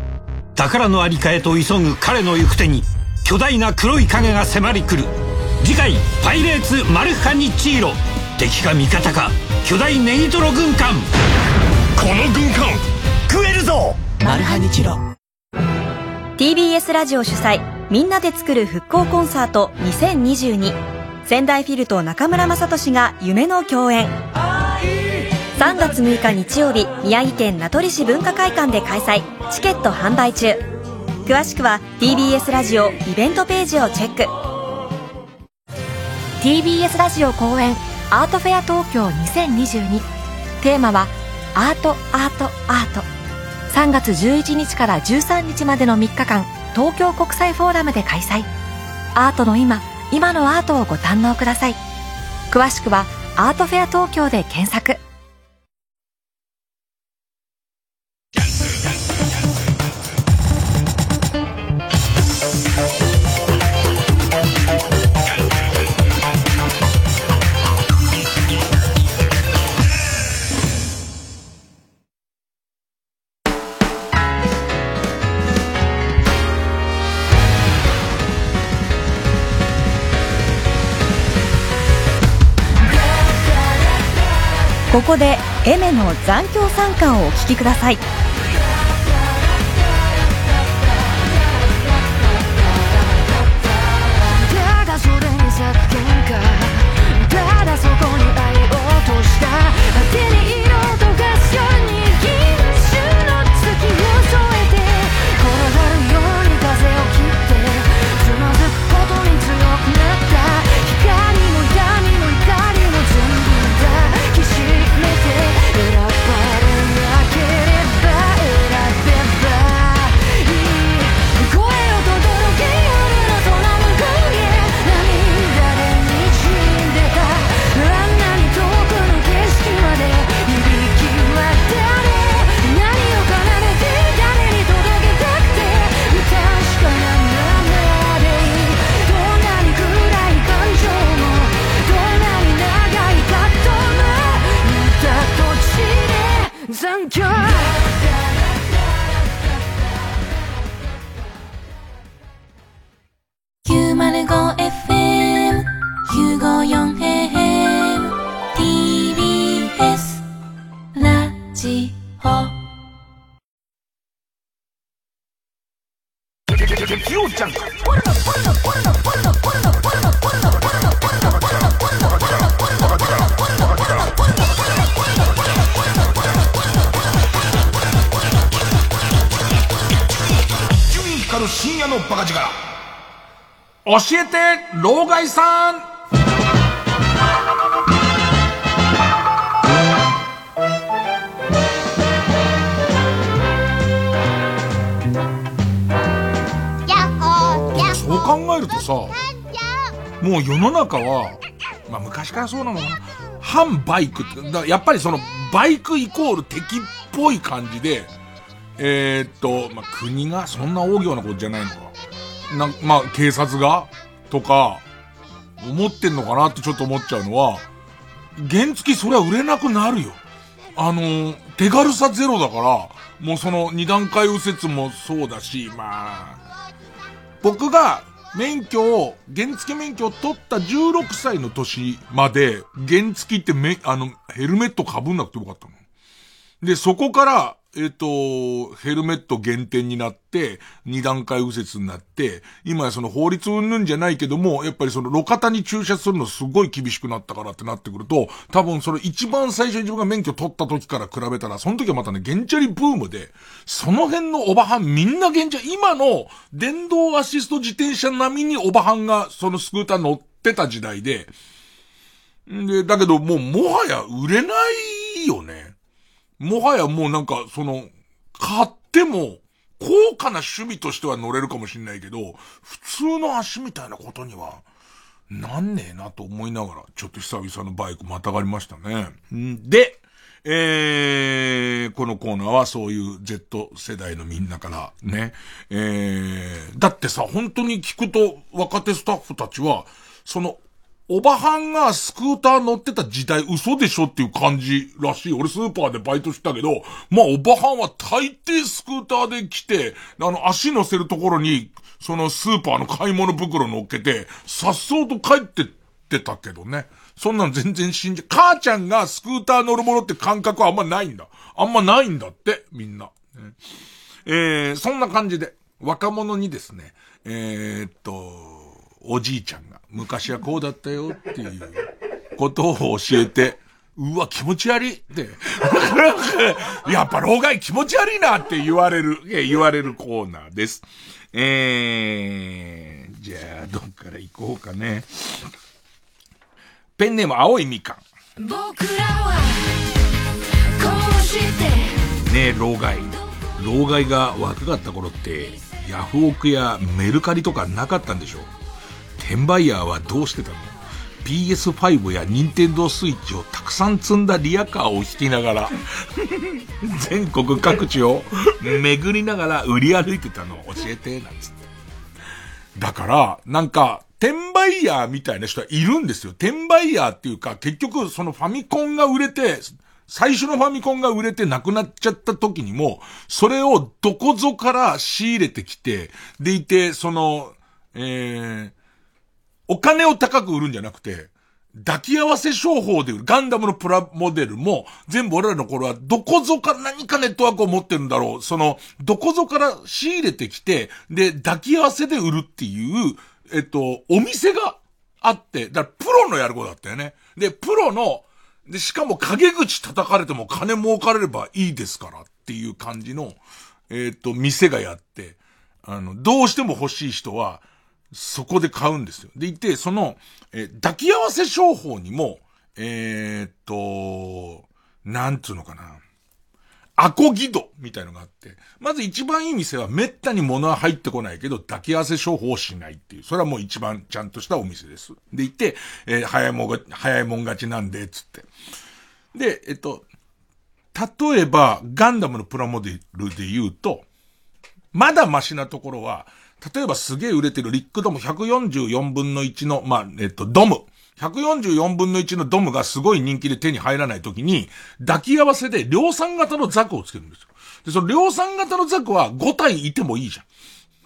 宝のありかへと急ぐ彼の行く手に巨大な黒い影が迫り来る。次回「パイレーツマルハニチーロ」敵か味方か巨大ネギトロ軍艦。この軍艦食えるぞ！マルハニチロ。TBS ラジオ主催みんなで作る復興コンサート2022仙台フィルと中村雅俊が夢の共演3月6日日曜日宮城県名取市文化会館で開催。チケット販売中。詳しくは TBS ラジオイベントページをチェック。TBS ラジオ公演アートフェア東京2022テーマはアートアートアート。3月11日から13日までの3日間東京国際フォーラムで開催。アートの今今のアートをご堪能ください。詳しくはアートフェア東京で検索。ここでエメの残響参加をお聴きください。て老害さん。そう考えるとさもう世の中はまあ昔からそうなの。かな反バイクってだやっぱりそのバイクイコール敵っぽい感じでえー、っと、まあ、国がそんな大行なことじゃないのか。な、まあ、警察がとか、思ってんのかなってちょっと思っちゃうのは、原付きそれは売れなくなるよ。あの、手軽さゼロだから、もうその二段階右折もそうだし、まあ、僕が免許を、原付免許を取った16歳の年まで、原付ってめ、あの、ヘルメット被んなくてよかったの。で、そこから、えっ、と、ヘルメット減点になって、二段階右折になって、今やその法律云々じゃないけども、やっぱりその路肩に駐車するのすごい厳しくなったからってなってくると、多分その一番最初に自分が免許取った時から比べたら、その時はまたね、ゲンチャリブームで、その辺のオバハンみんなゲンチャ、今の電動アシスト自転車並みにオバハンがそのスクーター乗ってた時代で、で、だけどもうもはや売れないよね。もはやもうなんか、その、買っても、高価な趣味としては乗れるかもしれないけど、普通の足みたいなことには、なんねえなと思いながら、ちょっと久々のバイクまたがりましたね。で、えー、このコーナーはそういう Z 世代のみんなからね、えー、だってさ、本当に聞くと若手スタッフたちは、その、おばはんがスクーター乗ってた時代嘘でしょっていう感じらしい。俺スーパーでバイトしたけど、まあおばはんは大抵スクーターで来て、あの足乗せるところに、そのスーパーの買い物袋乗っけて、さっそうと帰ってってたけどね。そんなん全然信じ、母ちゃんがスクーター乗るものって感覚はあんまないんだ。あんまないんだって、みんな。ねえー、そんな感じで、若者にですね、えー、っと、おじいちゃんが、昔はこうだったよっていうことを教えて、うわ、気持ち悪いって。やっぱ老害気持ち悪いなって言われる、言われるコーナーです。えー、じゃあ、どっから行こうかね。ペンネーム青いみかん。僕らはこうしてねえ、老害。老害が若かった頃って、ヤフオクやメルカリとかなかったんでしょう転売ヤーはどうしてたの ?PS5 や任天堂スイッチをたくさん積んだリアカーを引きながら、全国各地を巡りながら売り歩いてたの教えて、なんつって。だから、なんか、転売ヤーみたいな人はいるんですよ。転売ヤーっていうか、結局そのファミコンが売れて、最初のファミコンが売れてなくなっちゃった時にも、それをどこぞから仕入れてきて、でいて、その、えー、お金を高く売るんじゃなくて、抱き合わせ商法で売る。ガンダムのプラモデルも、全部俺らの頃は、どこぞから何かネットワークを持ってるんだろう。その、どこぞから仕入れてきて、で、抱き合わせで売るっていう、えっと、お店があって、だからプロのやることだったよね。で、プロの、で、しかも陰口叩かれても金儲かれればいいですからっていう感じの、えっと、店がやって、あの、どうしても欲しい人は、そこで買うんですよ。でいて、その、えー抱き合わせ商法にも、えーっと、なんつうのかな。アコギドみたいのがあって、まず一番いい店は滅多に物は入ってこないけど、抱き合わせ商法をしないっていう。それはもう一番ちゃんとしたお店です。でいて、えー早いもんが、早いもん勝ちなんで、つって。で、えっと、例えば、ガンダムのプラモデルで言うと、まだマシなところは、例えばすげえ売れてるリックドム144分の1の、まあ、えっと、ドム。144分の1のドムがすごい人気で手に入らない時に、抱き合わせで量産型のザクをつけるんですよ。で、その量産型のザクは5体いてもいいじゃん。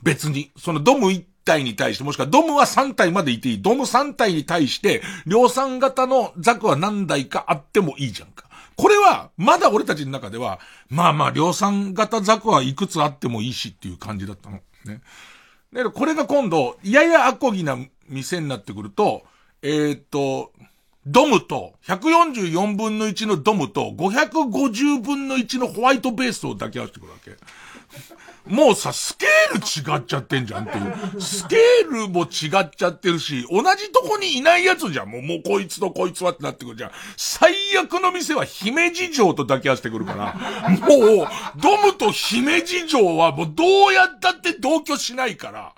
別に。そのドム1体に対して、もしくはドムは3体までいていい。ドム3体に対して、量産型のザクは何台かあってもいいじゃんか。これは、まだ俺たちの中では、まあまあ、量産型ザクはいくつあってもいいしっていう感じだったの。ね。だけど、これが今度、ややアコギな店になってくると、えーっと、ドムと、144分の1のドムと、550分の1のホワイトベースを抱き合わせてくるわけ。もうさ、スケール違っちゃってんじゃんっていう。スケールも違っちゃってるし、同じとこにいないやつじゃん。もう、もうこいつとこいつはってなってくるじゃん。最悪の店は姫路城と抱き合わせてくるから、もう、ドムと姫路城はもうどうやったって同居しないから、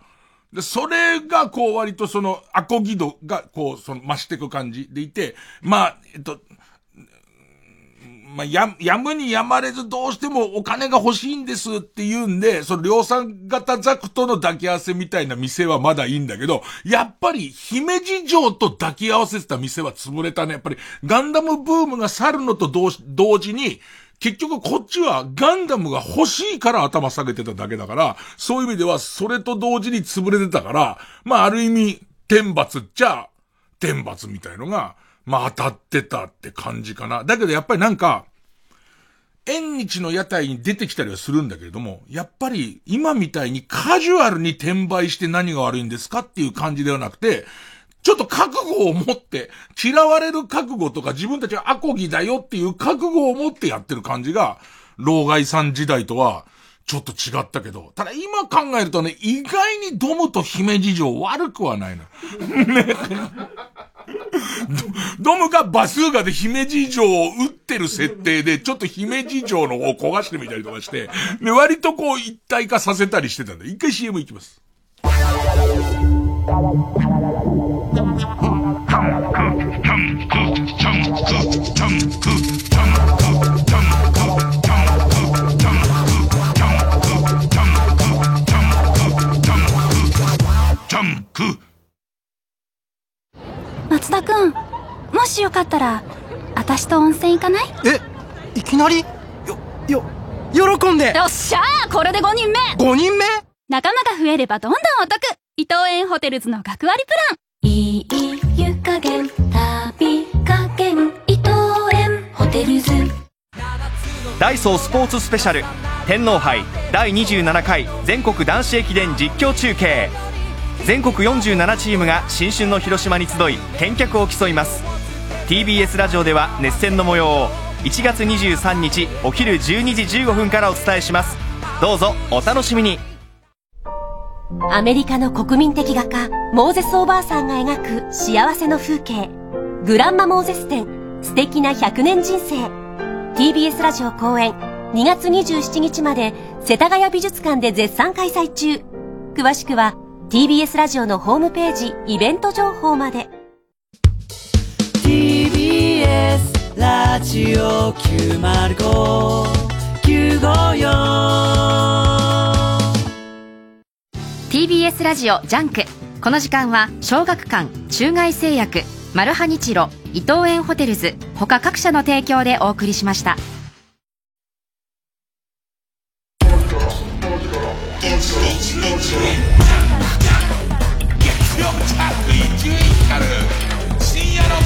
で、それが、こう、割とその、アコギ度が、こう、その、増していく感じでいて、まあ、えっと、まあ、や、やむにやまれずどうしてもお金が欲しいんですって言うんで、その量産型ザクとの抱き合わせみたいな店はまだいいんだけど、やっぱり姫路城と抱き合わせてた店は潰れたね。やっぱりガンダムブームが去るのと同時に、結局こっちはガンダムが欲しいから頭下げてただけだから、そういう意味ではそれと同時に潰れてたから、まあある意味、天罰っちゃ、天罰みたいのが、まあ当たってたって感じかな。だけどやっぱりなんか、縁日の屋台に出てきたりはするんだけれども、やっぱり今みたいにカジュアルに転売して何が悪いんですかっていう感じではなくて、ちょっと覚悟を持って、嫌われる覚悟とか自分たちはアコギだよっていう覚悟を持ってやってる感じが、老害さん時代とは、ちょっと違ったけど、ただ今考えるとね、意外にドムと姫路城悪くはないの。ねドムがバスーガで姫路城を撃ってる設定で、ちょっと姫路城の方を焦がしてみたりとかして、で、割とこう一体化させたりしてたんで、一回 CM 行きます。松田くんもしよかったら私と温泉行かない？えいきなり？よ、よ、喜んで。よっしゃーこれで5人目 !5 人目？仲間が増えればどんどんお得。伊藤園ホテルズの学割プラン。いい湯加減旅加減伊藤園。ホテルズ。ダイソースポーツスペシャル。天皇杯第27回全国男子駅伝実況中継全国47チームが新春の広島に集い見客を競います TBS ラジオでは熱戦の模様を1月23日お昼12時15分からお伝えしますどうぞお楽しみにアメリカの国民的画家、モーゼスおばあさんが描く幸せの風景。グランマモーゼス展、素敵な100年人生。TBS ラジオ公演、2月27日まで、世田谷美術館で絶賛開催中。詳しくは、TBS ラジオのホームページ、イベント情報まで。TBS ラジオ905954 TBS ラジオ JUNK。この時間は小学館中外製薬マルハニチロ伊藤園ホテルズ他各社の提供でお送りしました衣10位光深夜のバ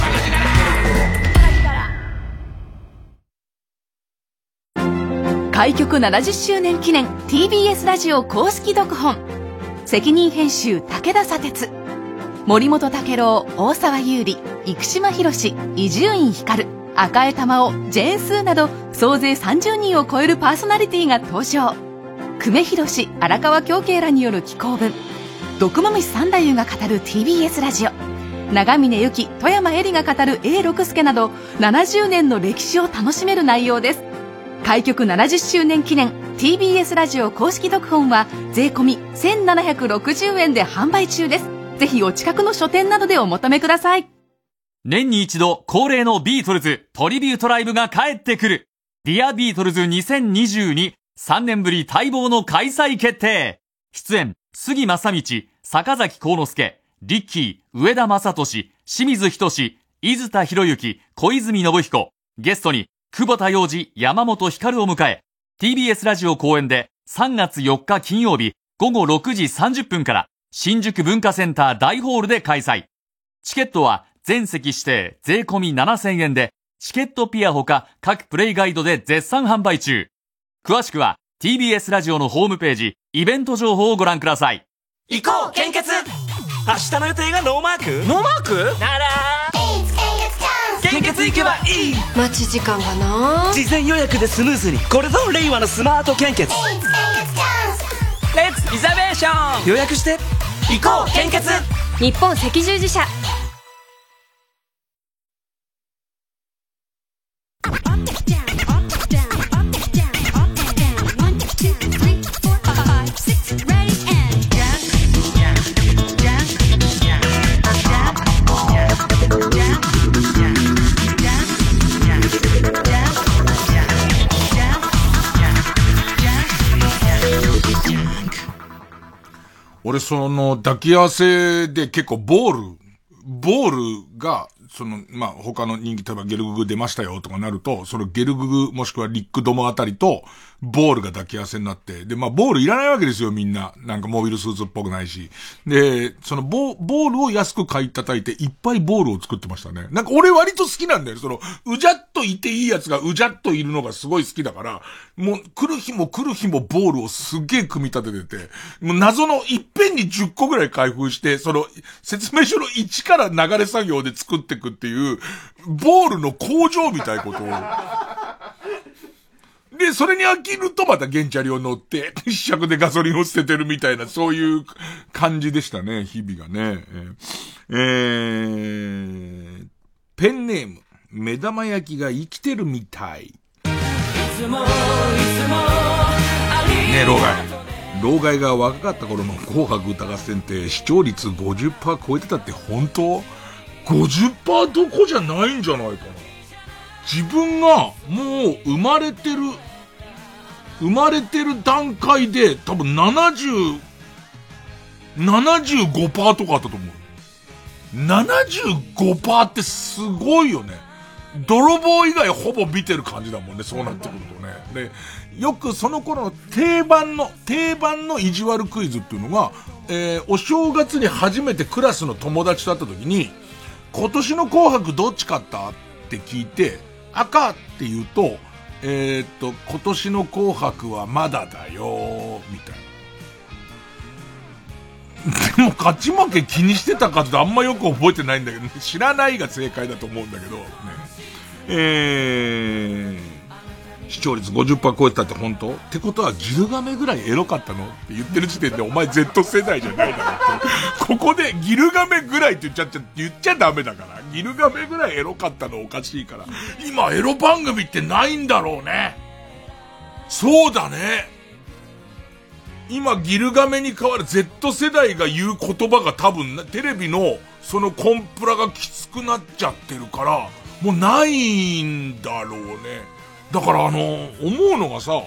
カ開局70周年記念 TBS ラジオ公式読本。責任編集武田砂鉄。森本武郎大沢優里生島博伊集院光赤江玉緒ジェーン・スーなど総勢30人を超えるパーソナリティが登場。久米宏荒川京慶らによる紀行文。毒まむし三太夫が語る TBS ラジオ長峰由紀富山恵里が語る A 六輔など70年の歴史を楽しめる内容です開局70周年記念 TBS ラジオ公式読本は税込み1760円で販売中ですぜひお近くの書店などでお求めください年に一度恒例のビートルズトリビュートライブが帰ってくる。 Dear Beatles 2022、3年ぶり待望の開催決定。出演、杉正道、坂崎幸之助、リッキー、上田正俊、清水仁志、伊豆田博之、小泉信彦。ゲストに、久保田洋二、山本光を迎え、TBS ラジオ公演で3月4日金曜日午後6時30分から新宿文化センター大ホールで開催。チケットは全席指定税込7000円で、チケットピアほか各プレイガイドで絶賛販売中。詳しくは TBS ラジオのホームページ、イベント情報をご覧ください。行こう献血。明日の予定がノーマーク？ノーマーク？なら。献血行けばいい。待ち時間がな？事前予約でスムーズに。これぞ令和のスマート献血。 Let's reservation 予約して。行こう献血。日本赤十字社俺その抱き合わせで結構ボール、ボールが、その、まあ、他の人気、例えばゲルググ出ましたよとかなると、そのゲルググもしくはリックドモあたりと、ボールが抱き合わせになって、で、まあ、ボールいらないわけですよ、みんな。なんかモビルスーツっぽくないし。で、そのボ、ボールを安く買い叩いて、いっぱいボールを作ってましたね。なんか俺割と好きなんだよ。その、うじゃっといていいやつがうじゃっといるのがすごい好きだから、もう来る日も来る日もボールをすっげえ組み立ててて、もう謎のいっぺんに10個ぐらい開封して、その、説明書の1から流れ作業で作っていくっていう、ボールの工場みたいことを。で、それに飽きるとまた原チャリを乗って、一尺でガソリンを捨ててるみたいな、そういう感じでしたね、日々がね。えーペンネーム、目玉焼きが生きてるみたい。いつもいつもありね、老害。老害が若かった頃の紅白歌合戦って視聴率50%超えてたって本当 ?50% どこじゃないんじゃないかな。自分がもう生まれてる、生まれてる段階で多分70、75%とかあったと思う。75%ってすごいよね。泥棒以外ほぼ見てる感じだもんね、そうなってくるとね。で、よくその頃の定番の、定番の意地悪クイズっていうのが、えー、お正月に初めてクラスの友達と会った時に、今年の紅白どっち勝った？って聞いて、赤って言うと、えー、っと、今年の紅白はまだだよみたいな。でも勝ち負け気にしてたかってあんまよく覚えてないんだけど、ね、知らないが正解だと思うんだけど、ね。えー、視聴率50%超えたって本当？ってことはギルガメぐらいエロかったの？って言ってる時点でお前 Z 世代じゃないだろって。ここでギルガメぐらいって言っちゃっちゃ、言っちゃダメだから。ギルガメぐらいエロかったのおかしいから。今エロ番組ってないんだろうね。そうだね。今ギルガメに代わる Z 世代が言う言葉が多分テレビのそのコンプラがきつくなっちゃってるから、もうないんだろうね。だからあの、思うのがさ、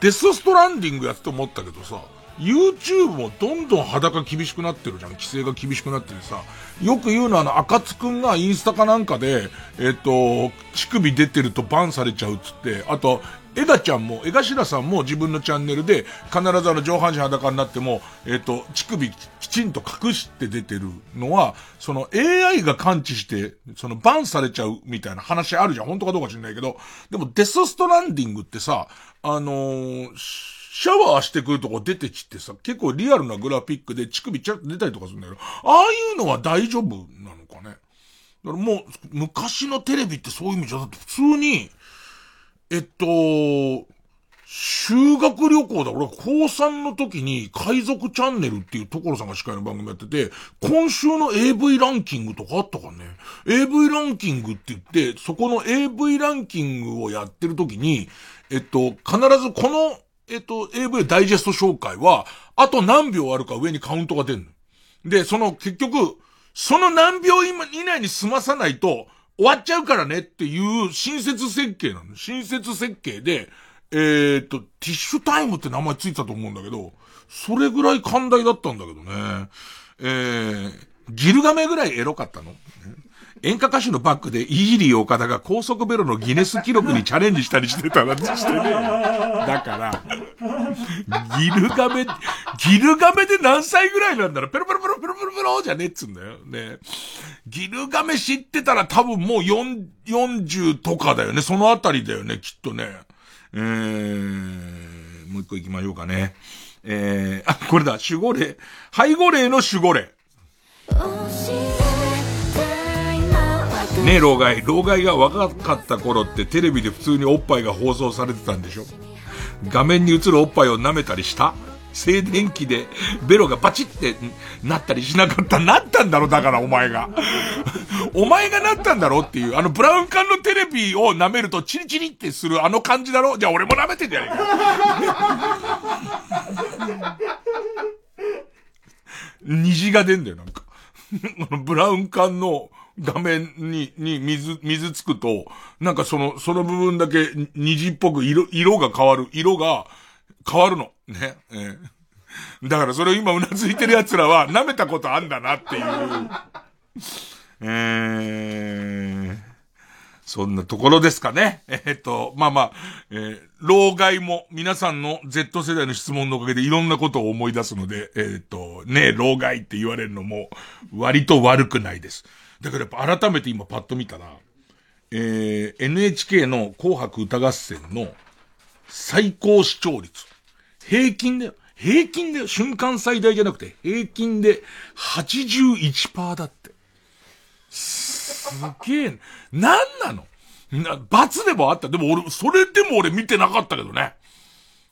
デスストランディングやって思ったけどさ、YouTube もどんどん裸厳しくなってるじゃん。規制が厳しくなっててさ。よく言うのはあの、赤津くんがインスタかなんかで、えっ、と、乳首出てるとバンされちゃうっつって、あと、エガちゃんも、エガシラさんも自分のチャンネルで、必ずあの上半身裸になっても、えっ、と、乳首きちんと隠して出てるのは、その AI が感知して、そのバンされちゃうみたいな話あるじゃん。本当かどうか知んないけど。でもデスストランディングってさ、あのーシャワーしてくるとこ出てきてさ、結構リアルなグラフィックで乳首ちゃんと出たりとかするんだけど、ああいうのは大丈夫なのかね？だからもう、昔のテレビってそういう意味じゃ、だって普通に、えっと、修学旅行だ。俺、高3の時に、海賊チャンネルっていう所さんが司会の番組やってて、今週の AV ランキングとかあったかね？AV ランキングって言って、そこの AV ランキングをやってる時に、えっと、必ずこの、えっと、AV ダイジェスト紹介は、あと何秒あるか上にカウントが出るの。で、その結局、その何秒以内に済まさないと、終わっちゃうからねっていう親切設計なの。親切設計で、えー、っと、ティッシュタイムって名前ついたと思うんだけど、それぐらい寛大だったんだけどね。えー、ギルガメぐらいエロかったの演歌歌手のバックでイーリー岡田が高速ベロのギネス記録にチャレンジしたりしてたなんてしてね。だから、ギルガメ、ギルガメで何歳ぐらいなんだろうペロペロペロペロペロペロじゃねえっつうんだよ。ね。ギルガメ知ってたら多分もう4 40とかだよね。そのあたりだよね、きっとね。えー、もう一個行きましょうかね。えー、あ、これだ、守護霊。背後霊の守護霊。ねえ、老害。老害が若かった頃ってテレビで普通におっぱいが放送されてたんでしょ？画面に映るおっぱいを舐めたりした？静電気でベロがパチってなったりしなかった？なったんだろ、だからお前が。お前がなったんだろっていう、あのブラウン管のテレビを舐めるとチリチリってするあの感じだろ？じゃあ俺も舐めてんじゃねえか。虹が出んだよ、なんか。あのブラウン管の画面に、に水、水つくと、なんかその、その部分だけ虹っぽく色、色が変わる。色が変わるの。ね。ええだからそれを今うなずいてる奴らは舐めたことあんだなっていう。えー、そんなところですかね。えっと、まあまあ、えー、老害も皆さんの Z 世代の質問のおかげでいろんなことを思い出すので、えーっと、ねえ、老害って言われるのも割と悪くないです。だからやっぱ改めて今パッと見たら、えー、NHK の紅白歌合戦の最高視聴率。平均で、平均で、瞬間最大じゃなくて、平均で81%だって。すげえ、なんなの？な、罰でもあった。でも俺、それでも俺見てなかったけどね。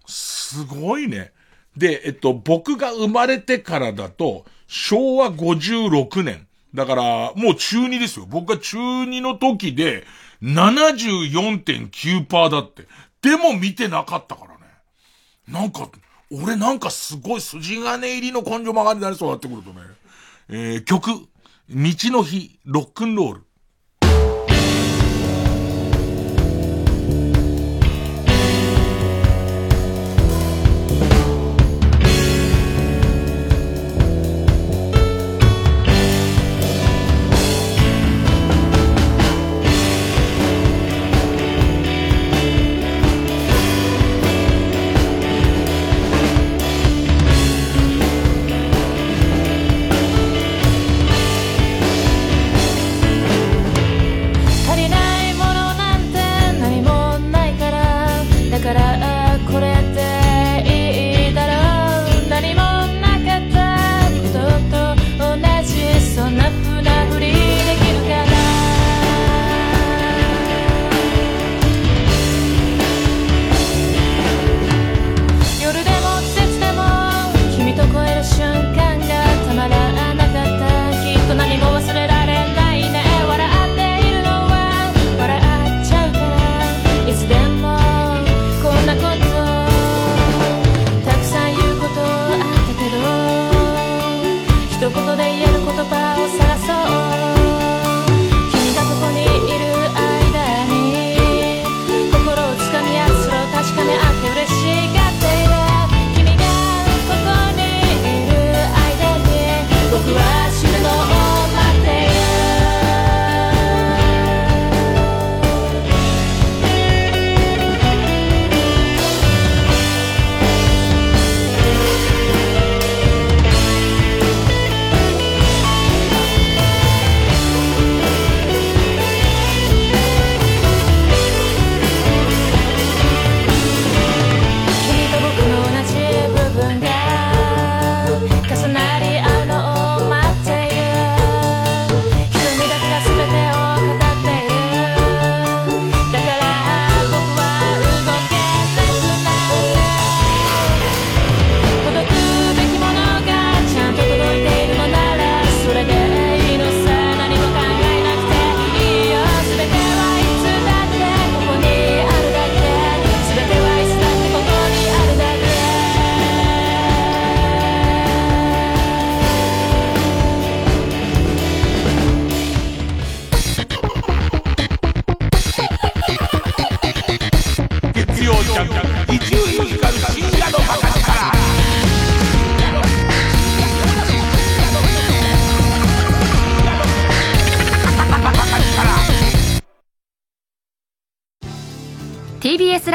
すごいね。で、えっと、僕が生まれてからだと、昭和56年。だから、もう中2ですよ。僕が中2の時で、74.9%だって。でも見てなかったからね。なんか、俺なんかすごい筋金入りの根性曲がりになりそうになってくるとね。えー、曲、道の日、ロックンロール。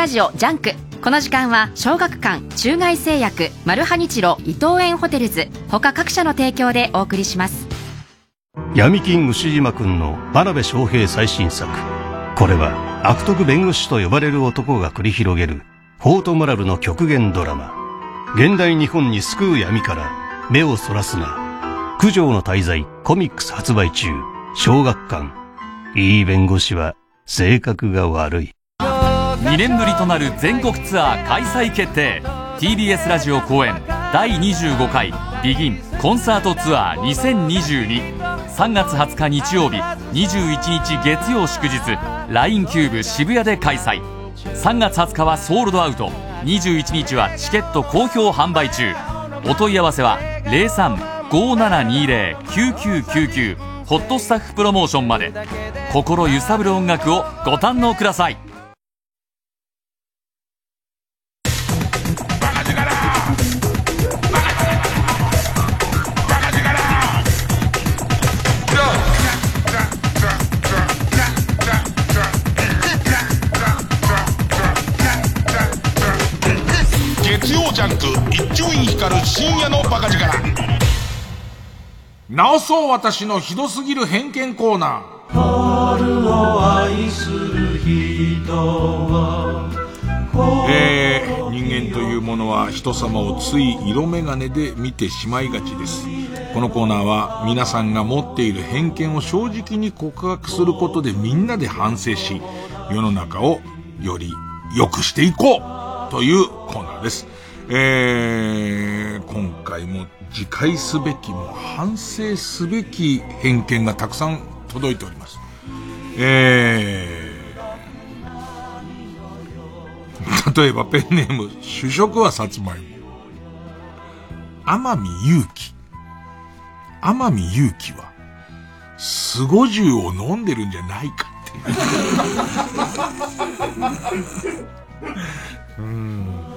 ジオ JUNK。この時間は小学館中外製薬マルハニチロ伊藤園ホテルズ。他各社の提供でお送りします。闇金ウシジマくんの真鍋昌平最新作。これは悪徳弁護士と呼ばれる男が繰り広げるフォートモラルの極限ドラマ。現代日本に巣食う闇から目をそらすな。九条の大罪コミックス発売中。小学館。いい弁護士は性格が悪い。2年ぶりとなる全国ツアー開催決定。TBS ラジオ公演第25回ビギンコンサートツアー20223月20日日曜日21日月曜祝日 LINE キューブ渋谷で開催。3月20日はソールドアウト。21日はチケット好評販売中。お問い合わせは0357209999ホットスタッフプロモーションまで。心揺さぶる音楽をご堪能ください。光る深夜のバカ力直そう私のひどすぎる偏見コーナー春を愛する人はえー、人間というものは人様をつい色眼鏡で見てしまいがちです。このコーナーは皆さんが持っている偏見を正直に告白することでみんなで反省し、世の中をより良くしていこうというコーナーです。えー、今回も自戒すべきも反省すべき偏見がたくさん届いております。えー、例えばペンネーム、主食はさつまいも。天海祐希。天海祐希は、スゴジュを飲んでるんじゃないかって。うん。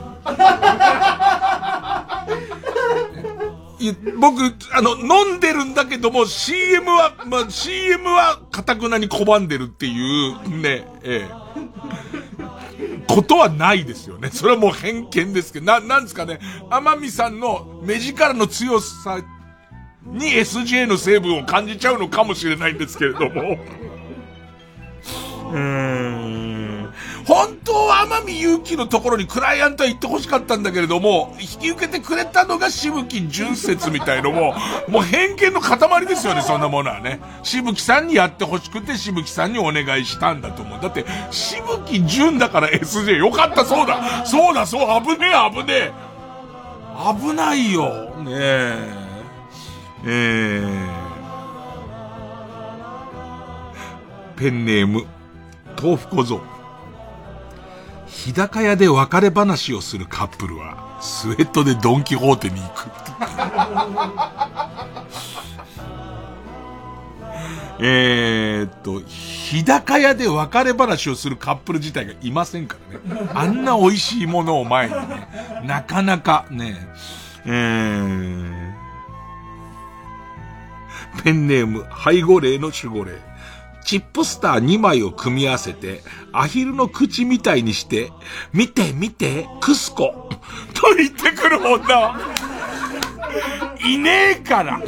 い僕、あの、飲んでるんだけども、CM は、まあ、CM は、かたくなに拒んでるっていう、ね、ええ。ことはないですよね。それはもう偏見ですけど、な、なんですかね。天海さんの目力の強さに SJ の成分を感じちゃうのかもしれないんですけれども。うーん。本当は天海祐希のところにクライアントは行ってほしかったんだけれども、引き受けてくれたのがしぶき純説みたいのも、もう偏見の塊ですよね、そんなものはね。しぶきさんにやってほしくて、しぶきさんにお願いしたんだと思う。だって、しぶき純だから SJ よかった、そうだそうだ、そう、危ねえ、危ねえ危ないよ、ねえ。えー、ペンネーム、豆腐小僧。日高屋で別れ話をするカップルは、スウェットでドンキホーテに行く。えーっと、日高屋で別れ話をするカップル自体がいませんからね。あんな美味しいものを前にね、なかなかね、えー、ペンネーム、背後霊の守護霊。チップスター2枚を組み合わせて、アヒルの口みたいにして、見て見て、クスコ と言ってくる女。いねえから。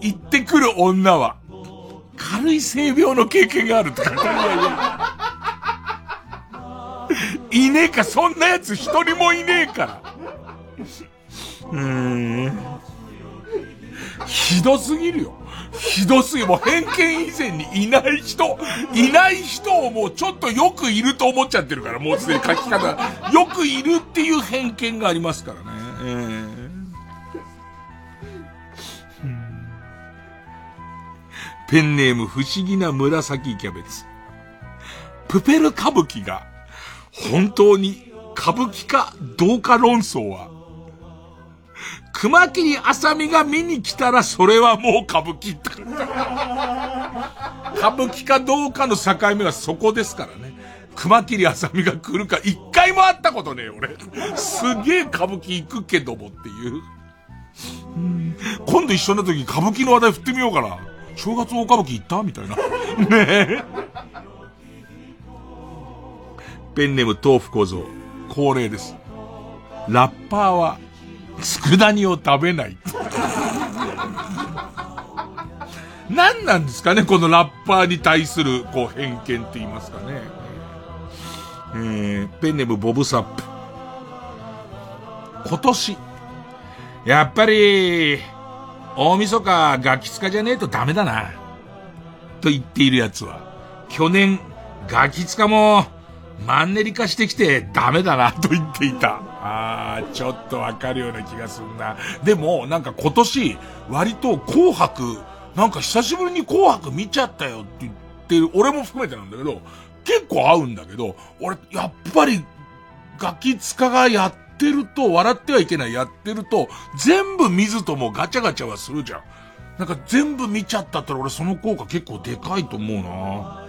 言ってくる女は、軽い性病の経験があるとか。いやいいねえか、そんな奴一人もいねえから。うーん。ひどすぎるよ。ひどすぎ。もう偏見以前にいない人、いない人をもうちょっとよくいると思っちゃってるから、もうすでに書き方。よくいるっていう偏見がありますからね。えーペンネーム不思議な紫キャベツ。プペル歌舞伎が本当に歌舞伎かどうか論争は熊切あさみが見に来たらそれはもう歌舞伎って。歌舞伎かどうかの境目はそこですからね。熊切あさみが来るか一回も会ったことねえ俺。すげえ歌舞伎行くけどもっていう。今度一緒になった時歌舞伎の話題振ってみようかな。正月大歌舞伎行った？みたいな。ねえ。ペンネーム豆腐小僧。恒例です。ラッパーは、佃煮を食べない。何なんですかねこのラッパーに対する、こう、偏見って言いますかね。えー、ペンネームボブサップ。今年、やっぱり、大晦日ガキ使じゃねえとダメだな。と言っている奴は、去年、ガキ使も、マンネリ化してきてダメだなと言っていた。あー、ちょっとわかるような気がするな。でも、なんか今年、割と紅白、なんか久しぶりに紅白見ちゃったよって言ってる、俺も含めてなんだけど、結構合うんだけど、俺、やっぱり、ガキ使がやってると、笑ってはいけないやってると、全部見ずともガチャガチャはするじゃん。なんか全部見ちゃったったら俺その効果結構でかいと思うな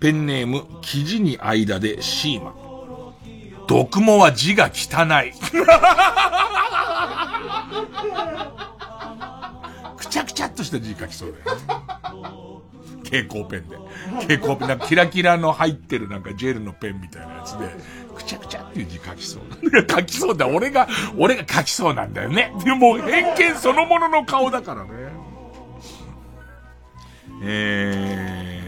ペンネーム、記事に間でシーマ。毒もは字が汚い。くちゃくちゃっとした字書きそうだよ。蛍光ペンで。蛍光ペン、なんかキラキラの入ってるなんかジェルのペンみたいなやつで、くちゃくちゃっていう字書きそう。書きそうだ。俺が、俺が書きそうなんだよね。でも偏見そのものの顔だからね。えー、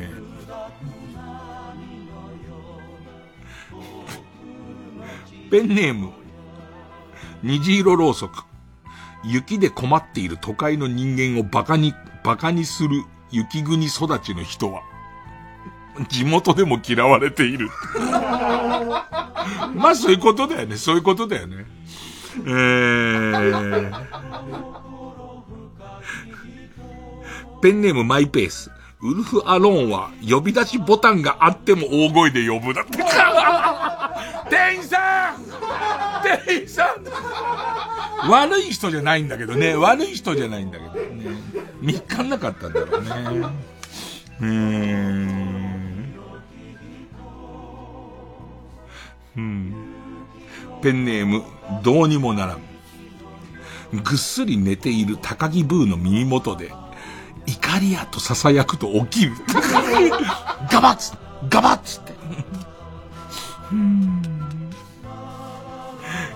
ペンネーム、虹色ろうそく。雪で困っている都会の人間をバカに、バカにする雪国育ちの人は、地元でも嫌われている。まあそういうことだよね。そういうことだよね。えー、ペンネームマイペース。ウルフ・アローンは呼び出しボタンがあっても大声で呼ぶだって。店員さん店員さん悪い人じゃないんだけどね。悪い人じゃないんだけどね。見っかんなかったんだろうね。うーん。うん。ペンネーム、どうにもならん。ぐっすり寝ている高木ブーの耳元で、怒りやと囁くと起きる。ガバッツガバッツって。うん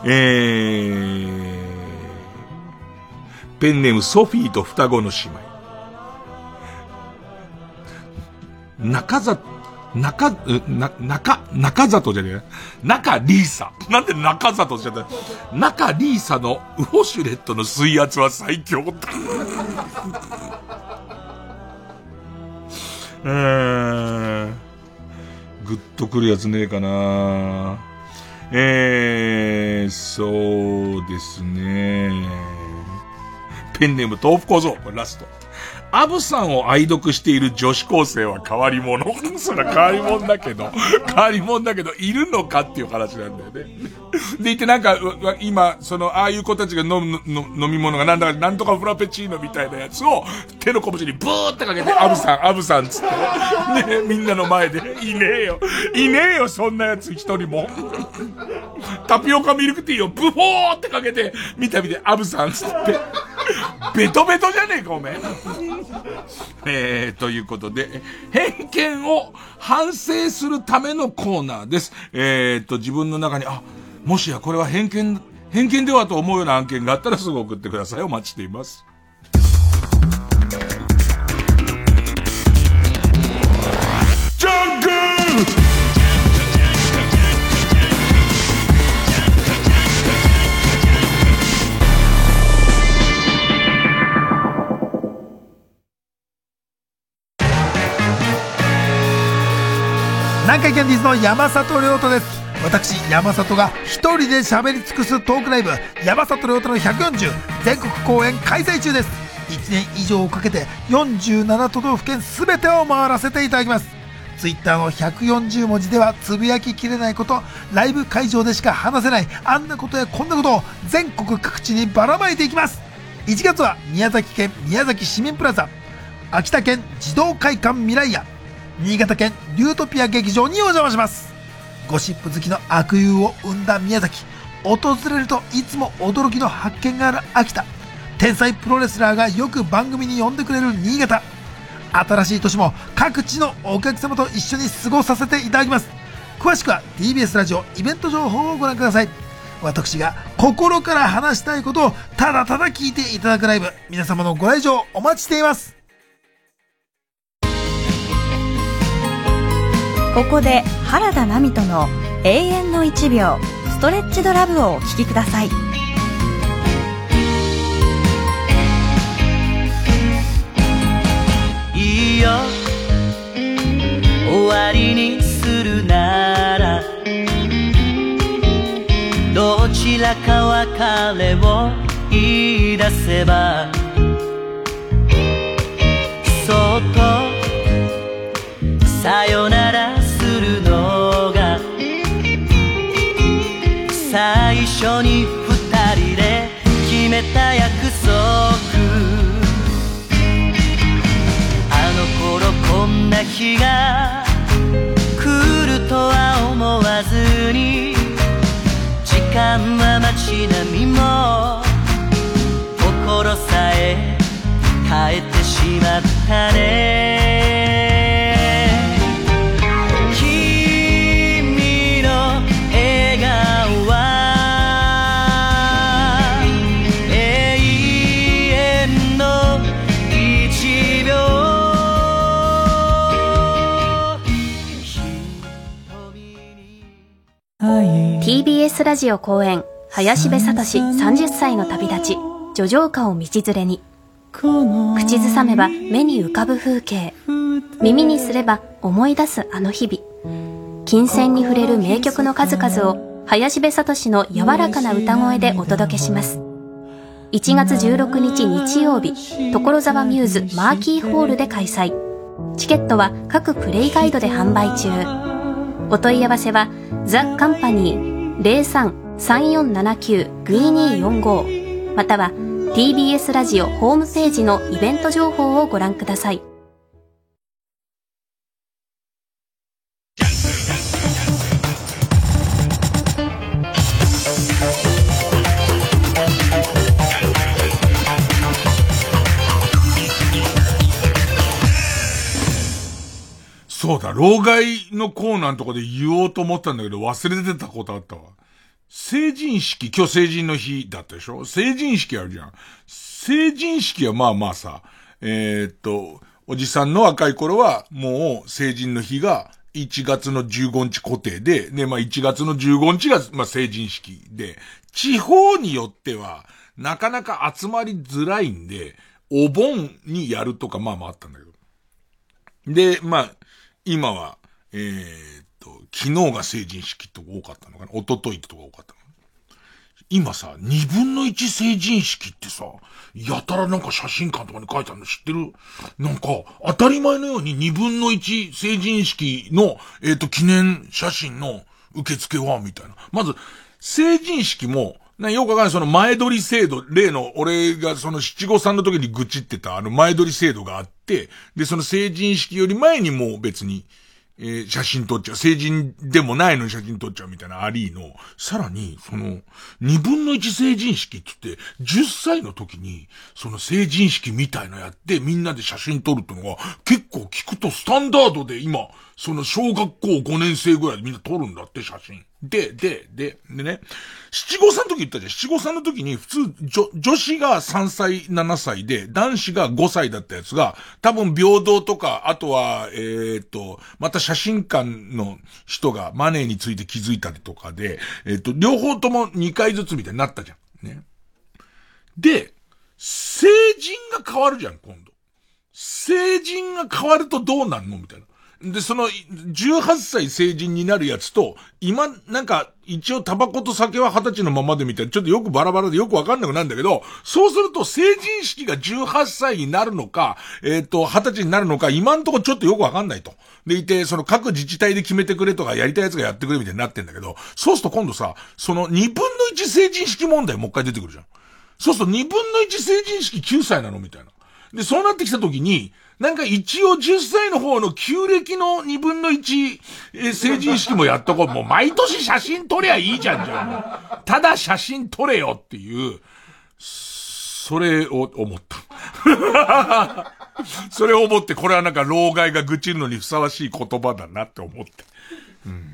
えー、ペンネームソフィーと双子の姉妹。中里、中、な、中、中里じゃねえ。中リーサ。なんで中里じゃない中リーサのウォシュレットの水圧は最強。えー、ぐっとくるやつねえかなえー、そうですね。ペンネーム豆腐小僧。ラスト。アブさんを愛読している女子高生は変わり者。それは変わり者だけど、変わり者だけど、いるのかっていう話なんだよね。でいてなんか、今、その、ああいう子たちが飲む飲み物がなんだか、なんとかフラペチーノみたいなやつを、手の拳にブーってかけて、アブさん、アブさんつって、ね、みんなの前で、いねえよ。いねえよ、そんなやつ一人も。タピオカミルクティーをブフォーってかけて、見た見て、アブさんつって、ベトベトじゃねえか、おめえ。えー、ということで、偏見を反省するためのコーナーです。えーと、自分の中に、あ、もしやこれは偏見、偏見ではと思うような案件があったらすぐ送ってください。お待ちしています。南海キャンディーズの山里亮太です。私山里が一人で喋り尽くすトークライブ山里亮太の140全国公演開催中です。1年以上をかけて47都道府県全てを回らせていただきます。ツイッターの140文字ではつぶやききれないことライブ会場でしか話せないあんなことやこんなことを全国各地にばらまいていきます。1月は宮崎県宮崎市民プラザ。秋田県児童会館未来屋新潟県リュートピア劇場にお邪魔します。ゴシップ好きの悪友を生んだ宮崎。訪れるといつも驚きの発見がある秋田。天才プロレスラーがよく番組に呼んでくれる新潟。新しい年も各地のお客様と一緒に過ごさせていただきます。詳しくは TBS ラジオイベント情報をご覧ください。私が心から話したいことをただただ聞いていただくライブ。皆様のご来場お待ちしています。ここで原田奈美との永遠の1秒ストレッチドラブをお聴きください。いいよ。終わりにするなら。どちらか別れを言い出せば。そっと。さよなら。最初に二人で決めた約束。あの頃こんな日が来るとは思わずに時間は街並みも心さえ変えてしまったね。TBS ラジオ公演林部聡30歳の旅立ち叙情歌を道連れに。口ずさめば目に浮かぶ風景。耳にすれば思い出すあの日々。金銭に触れる名曲の数々を林部聡の柔らかな歌声でお届けします。1月16日日曜日所沢ミューズマーキーホールで開催。チケットは各プレイガイドで販売中。お問い合わせはザ・カンパニー03-3479-2245または TBS ラジオホームページのイベント情報をご覧ください。老害のコーナーのとこで言おうと思ったんだけど忘れてたことあったわ。成人式、今日成人の日だったでしょ？成人式あるじゃん。成人式はまあまあさ、えー、っと、おじさんの若い頃はもう成人の日が1月の15日固定で、で、まあ1月の15日が、まあ成人式で、地方によってはなかなか集まりづらいんで、お盆にやるとかまあまああったんだけど。で、まあ、今は、えー、っと、昨日が成人式とか多かったのかな。一昨日とか多かったの今さ、二分の一成人式ってさ、やたらなんか写真館とかに書いてあるの知ってる？なんか、当たり前のように二分の一成人式の、えっ、と、記念写真の受付は、みたいな。まず、成人式も、な、よくわかんない、その前撮り制度、例の、俺がその七五三の時に愚痴ってたあの前撮り制度があって、で、その成人式より前にもう別に、えー写真撮っちゃう。成人でもないのに写真撮っちゃうみたいなありの、さらに、その、二分の一成人式って言って、10歳の時に、その成人式みたいのやって、みんなで写真撮るってのが、結構聞くとスタンダードで今、その小学校5年生ぐらいでみんな撮るんだって、写真。で、で、で、でね、七五三の時言ったじゃん。七五三の時に普通、女、女子が3歳、7歳で、男子が5歳だったやつが、多分平等とか、あとは、えーっと、また写真館の人がマネーについて気づいたりとかで、えーっと、両方とも2回ずつみたいになったじゃん。ね。で、成人が変わるじゃん、今度。成人が変わるとどうなんの？みたいな。で、その、18歳成人になるやつと、今、なんか、一応タバコと酒は20歳のままでみたいな、ちょっとよくバラバラでよくわかんなくなるんだけど、そうすると成人式が18歳になるのか、えっ、と、20歳になるのか、今んとこちょっとよくわかんないと。でいて、その各自治体で決めてくれとか、やりたいやつがやってくれみたいになってんだけど、そうすると今度さ、その2分の1成人式問題もう一回出てくるじゃん。そうすると2分の1成人式9歳なのみたいな。で、そうなってきた時に、なんか一応10歳の方の旧暦の2分の1、えー成人式もやっとこう。もう毎年写真撮りゃいいじゃん、じゃあもう。ただ写真撮れよっていう、それを思った。それを思って、これはなんか老害が愚痴るのにふさわしい言葉だなって思って。うん。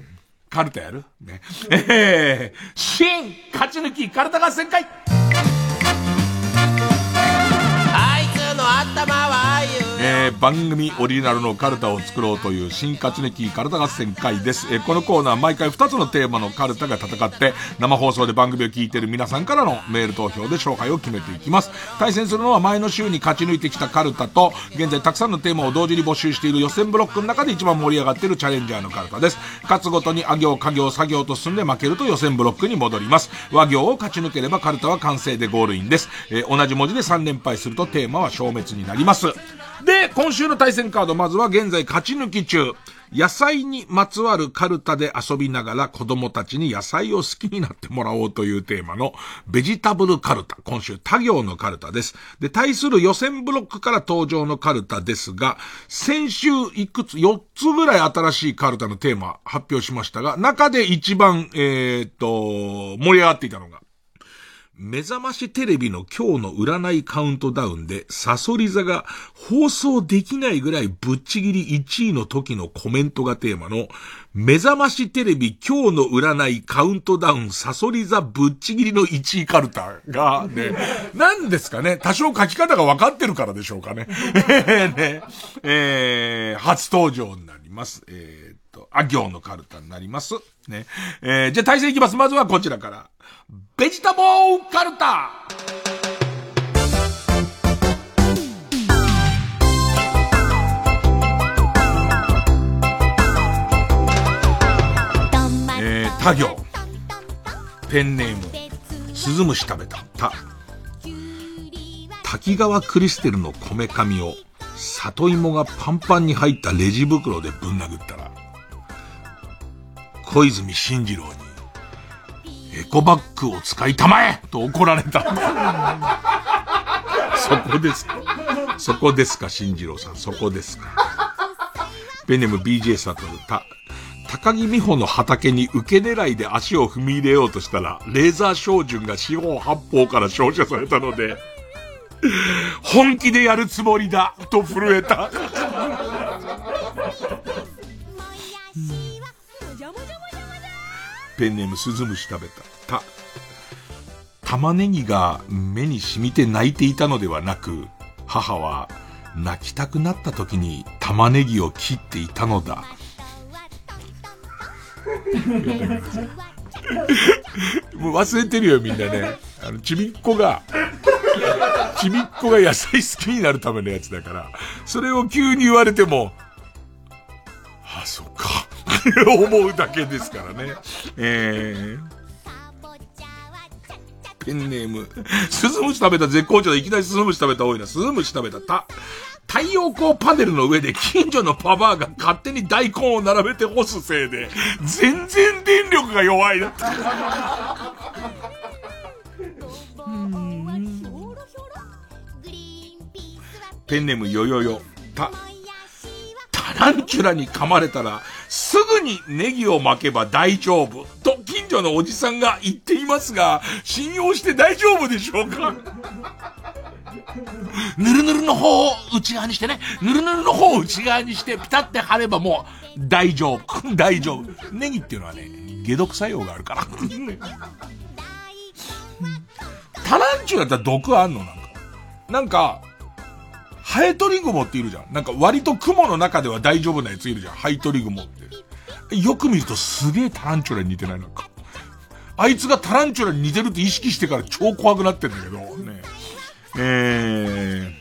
カルタやる？ね。えー、新勝ち抜きカルタ合戦会あいつの頭はああいうえー、番組オリジナルのカルタを作ろうという新勝ち抜きカルタ合戦会です。えー、このコーナー毎回2つのテーマのカルタが戦って、生放送で番組を聞いている皆さんからのメール投票で勝敗を決めていきます。対戦するのは前の週に勝ち抜いてきたカルタと、現在たくさんのテーマを同時に募集している予選ブロックの中で一番盛り上がっているチャレンジャーのカルタです。勝つごとにあ行、家行、作業と進んで負けると予選ブロックに戻ります。和行を勝ち抜ければカルタは完成でゴールインです。えー同じ文字で3連敗するとテーマは消滅になります。で、今週の対戦カード、まずは現在勝ち抜き中。野菜にまつわるカルタで遊びながら子供たちに野菜を好きになってもらおうというテーマのベジタブルカルタ。今週他行のカルタです。で、対する予選ブロックから登場のカルタですが、先週いくつ、4つぐらい新しいカルタのテーマ発表しましたが、中で一番、えーっと、盛り上がっていたのが、目覚ましテレビの今日の占いカウントダウンで、サソリ座が放送できないぐらいぶっちぎり1位の時のコメントがテーマの、目覚ましテレビ今日の占いカウントダウンサソリ座ぶっちぎりの1位カルタが、ね、なんですかね、多少書き方が分かってるからでしょうかね。ねえー、初登場になります。えーと、あ行のカルタになります。ね。えー、じゃあ対戦いきます。まずはこちらから。ベジタボーカルタえー、他行。ペンネーム、スズムシ食べた、た。滝川クリステルのこめかみを、里芋がパンパンに入ったレジ袋でぶん殴ったら、小泉進次郎に、エコバッグを使いたまえと怒られた。そこですか？そこですか、進次郎さん？そこですか？ペンネム BJ サトル、た、高木美穂の畑に受け狙いで足を踏み入れようとしたら、レーザー照準が四方八方から照射されたので、本気でやるつもりだと震えた。ペンネームスズムシ食べた。た、玉ねぎが目に染みて泣いていたのではなく、母は泣きたくなった時に玉ねぎを切っていたのだ。もう忘れてるよみんなね。あの、ちびっこが、ちびっこが野菜好きになるためのやつだから、それを急に言われても、あ、そっか。思うだけですからね。えー、ペンネーム、スズムシ食べた絶好調でいきなりスズムシ食べた多いな。スズムシ食べたた。太陽光パネルの上で近所のパパーが勝手に大根を並べて干すせいで、全然電力が弱いな。ペンネームよよよ。た、タランチュラに噛まれたら、すぐにネギを巻けば大丈夫。と近所のおじさんが言っていますが、信用して大丈夫でしょうか？ぬるぬるの方を内側にしてね。ぬるぬるの方を内側にしてピタって貼ればもう大丈夫。大丈夫。ネギっていうのはね、解毒作用があるから。タランチュラって毒あんの？なんか。なんか、ハエトリグモっているじゃん。なんか割と雲の中では大丈夫なやついるじゃん。ハエトリグモって。よく見るとすげえタランチュラに似てない？なんか。あいつがタランチュラに似てるって意識してから超怖くなってんだけど、ね。えー、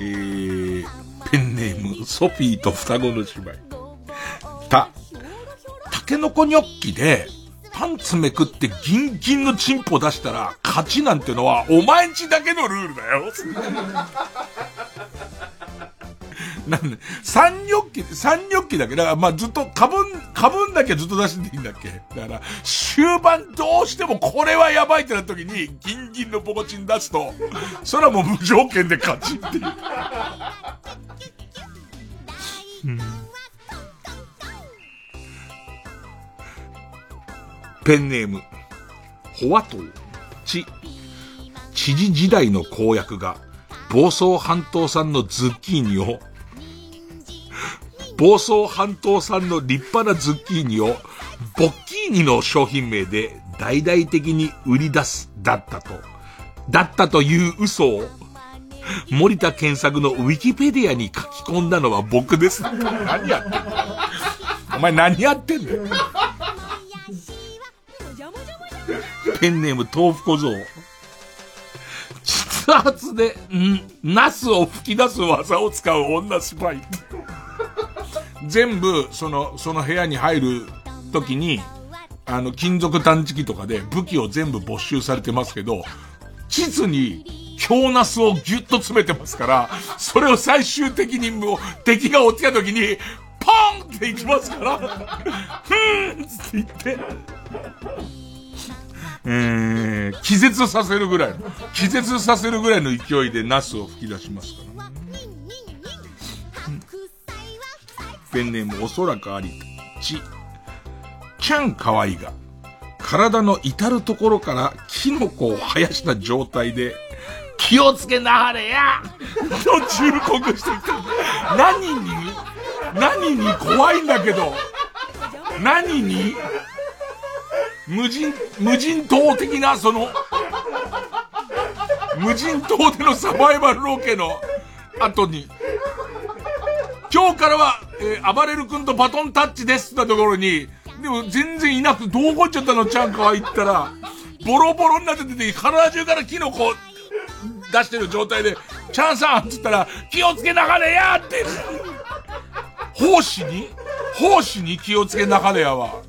えー、ペンネーム、ソフィーと双子の姉妹。た、タケノコニョッキで、パンツめくってギンギンのチンポ出したら勝ちなんてのはお前んちだけのルールだよ。なんで、三ニョッキ、三ニョッキだけ？だからまあずっと、かぶん、かぶんだけずっと出していいんだっけ？だから、終盤どうしてもこれはやばいってなった時に、ギンギンのポコチン出すと、それはもう無条件で勝ちっていう。うんペンネーム、ホワトウ、チ、知事時代の公約が、房総半島産のズッキーニを、房総半島産の立派なズッキーニを、ボッキーニの商品名で大々的に売り出す、だったと。だったという嘘を、森田健作のウィキペディアに書き込んだのは僕です。何やってんの？お前何やってんだペンネーム豆腐小僧。筆圧で、ん、ナスを吹き出す技を使う女スパイ。全部、その、その部屋に入る時に、あの、金属探知機とかで武器を全部没収されてますけど、地図に強ナスをギュッと詰めてますから、それを最終的にもう敵が落ちた時に、ポンっていきますから、ふーんって言って、えー、気絶させるぐらいの、気絶させるぐらいの勢いでナスを吹き出しますから。ペンネームおそらくあり、ち、ちゃんかわいが、体の至るところからキノコを生やした状態で、気をつけなはれやと忠告してきた。何に？何に怖いんだけど。何に？無人、無人島的な、その、無人島でのサバイバルロケの後に、今日からは、えー、暴れる君とバトンタッチですってところに、でも全然いなくて、どうこっちゃったの？ちゃんかは言ったら、ボロボロになってて、体中からキノコ出してる状態で、チャンさんって言ったら、気をつけながれやって、奉仕に？奉仕に気をつけながれやわ。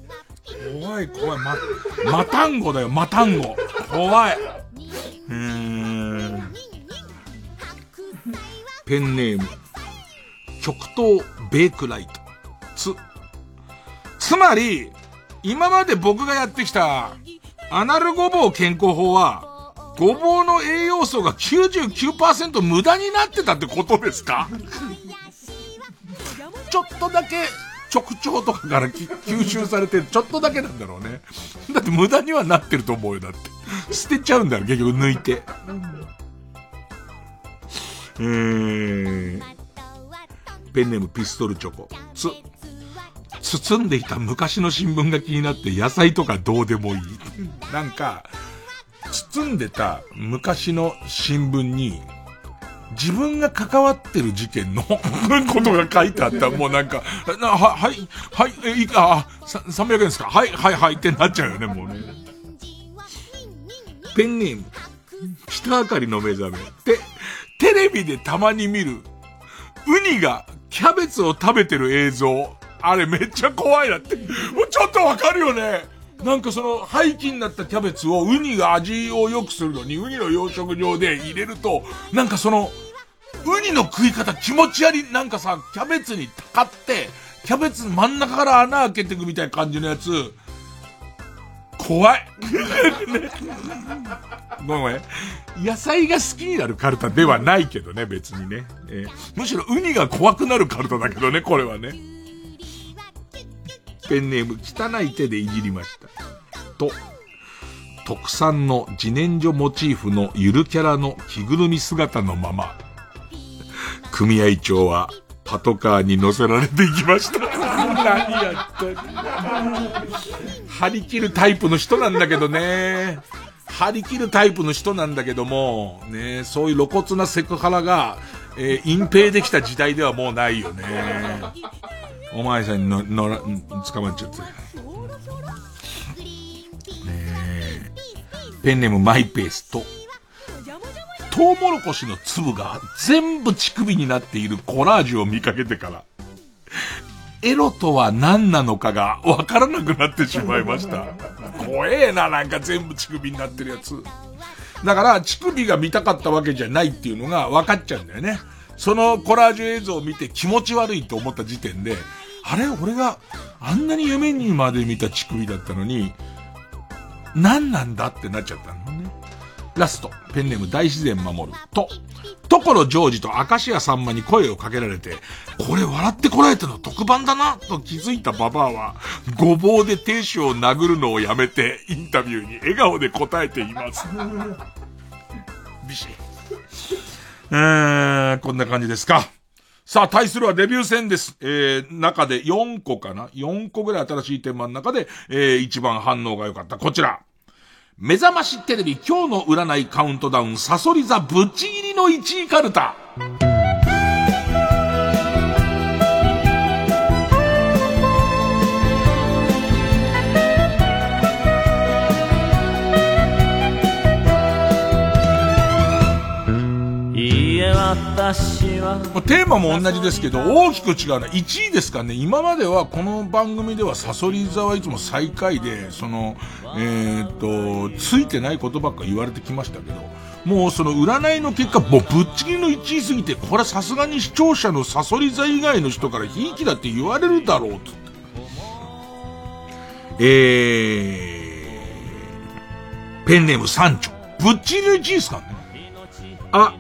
怖い怖い、ま、マタンゴだよ、マタンゴ。怖い。うーん。ペンネーム。極東ベークライト。つ。つまり、今まで僕がやってきた、アナルごぼう健康法は、ごぼうの栄養素が99%無駄になってたってことですか？ちょっとだけ直腸とかから 吸収されてちょっとだけなんだろうね。だって無駄にはなってると思うよ、だって。捨てちゃうんだよ、結局抜いて。えー、ペンネームピストルチョコ。つ、包んでいた昔の新聞が気になって野菜とかどうでもいい。なんか、包んでた昔の新聞に、自分が関わってる事件の ことが書いてあったもうなんか、なは、はい、はい、え、いあ、300円ですか？はい、はい、はいってなっちゃうよね、もうね。ペンネーム、北あかりの目覚め。て、テレビでたまに見る、ウニがキャベツを食べてる映像。あれめっちゃ怖いなって。もうちょっとわかるよね。なんかその廃棄になったキャベツをウニが味を良くするのにウニの養殖場で入れると、なんかその、ウニの食い方気持ち悪い、なんかさ、キャベツにたかって、キャベツ真ん中から穴開けていくみたいな感じのやつ、怖い。ごめん。野菜が好きになるカルタではないけどね、別にね。えー、むしろウニが怖くなるカルタだけどね、これはね。ペンネーム汚い手でいじりました。と、特産の自然薯モチーフのゆるキャラの着ぐるみ姿のまま、組合長はパトカーに乗せられていきました。何やった張り切るタイプの人なんだけどね。張り切るタイプの人なんだけども、ね、そういう露骨なセクハラが、えー、隠蔽できた時代ではもうないよね。お前さんにの、のら、捕まっちゃって。ねえ。ペンネームマイペースと、トウモロコシの粒が全部乳首になっているコラージュを見かけてから、エロとは何なのかがわからなくなってしまいました。怖えな、なんか全部乳首になってるやつ。だから、乳首が見たかったわけじゃないっていうのが分かっちゃうんだよね。そのコラージュ映像を見て気持ち悪いと思った時点で、あれ？俺があんなに夢にまで見た乳首だったのに、何なんだってなっちゃったのね。ラスト、ペンネーム大自然守る。と、所ジョージと明石家さんまに声をかけられて、これ笑ってこられたの特番だな、と気づいたババアは、ごぼうで亭主を殴るのをやめて、インタビューに笑顔で答えています。ビシえー、こんな感じですか。さあ、対するはデビュー戦です。えー、中で4個かな ?4 個ぐらい新しいテーマの中で、えー、一番反応が良かった。こちら。目覚ましテレビ今日の占いカウントダウン、サソリ座ぶちぎりの1位カルタ。テーマも同じですけど、大きく違うのは1位ですからね。今まではこの番組ではサソリ座はいつも最下位で、その、えーっと、ついてないことばっか言われてきましたけど、もうその占いの結果、もうぶっちぎりの1位すぎて、これはさすがに視聴者のサソリ座以外の人からひいきだって言われるだろう、つって。えー、ペンネーム三丁。ぶっちぎりの1位ですからね。あ、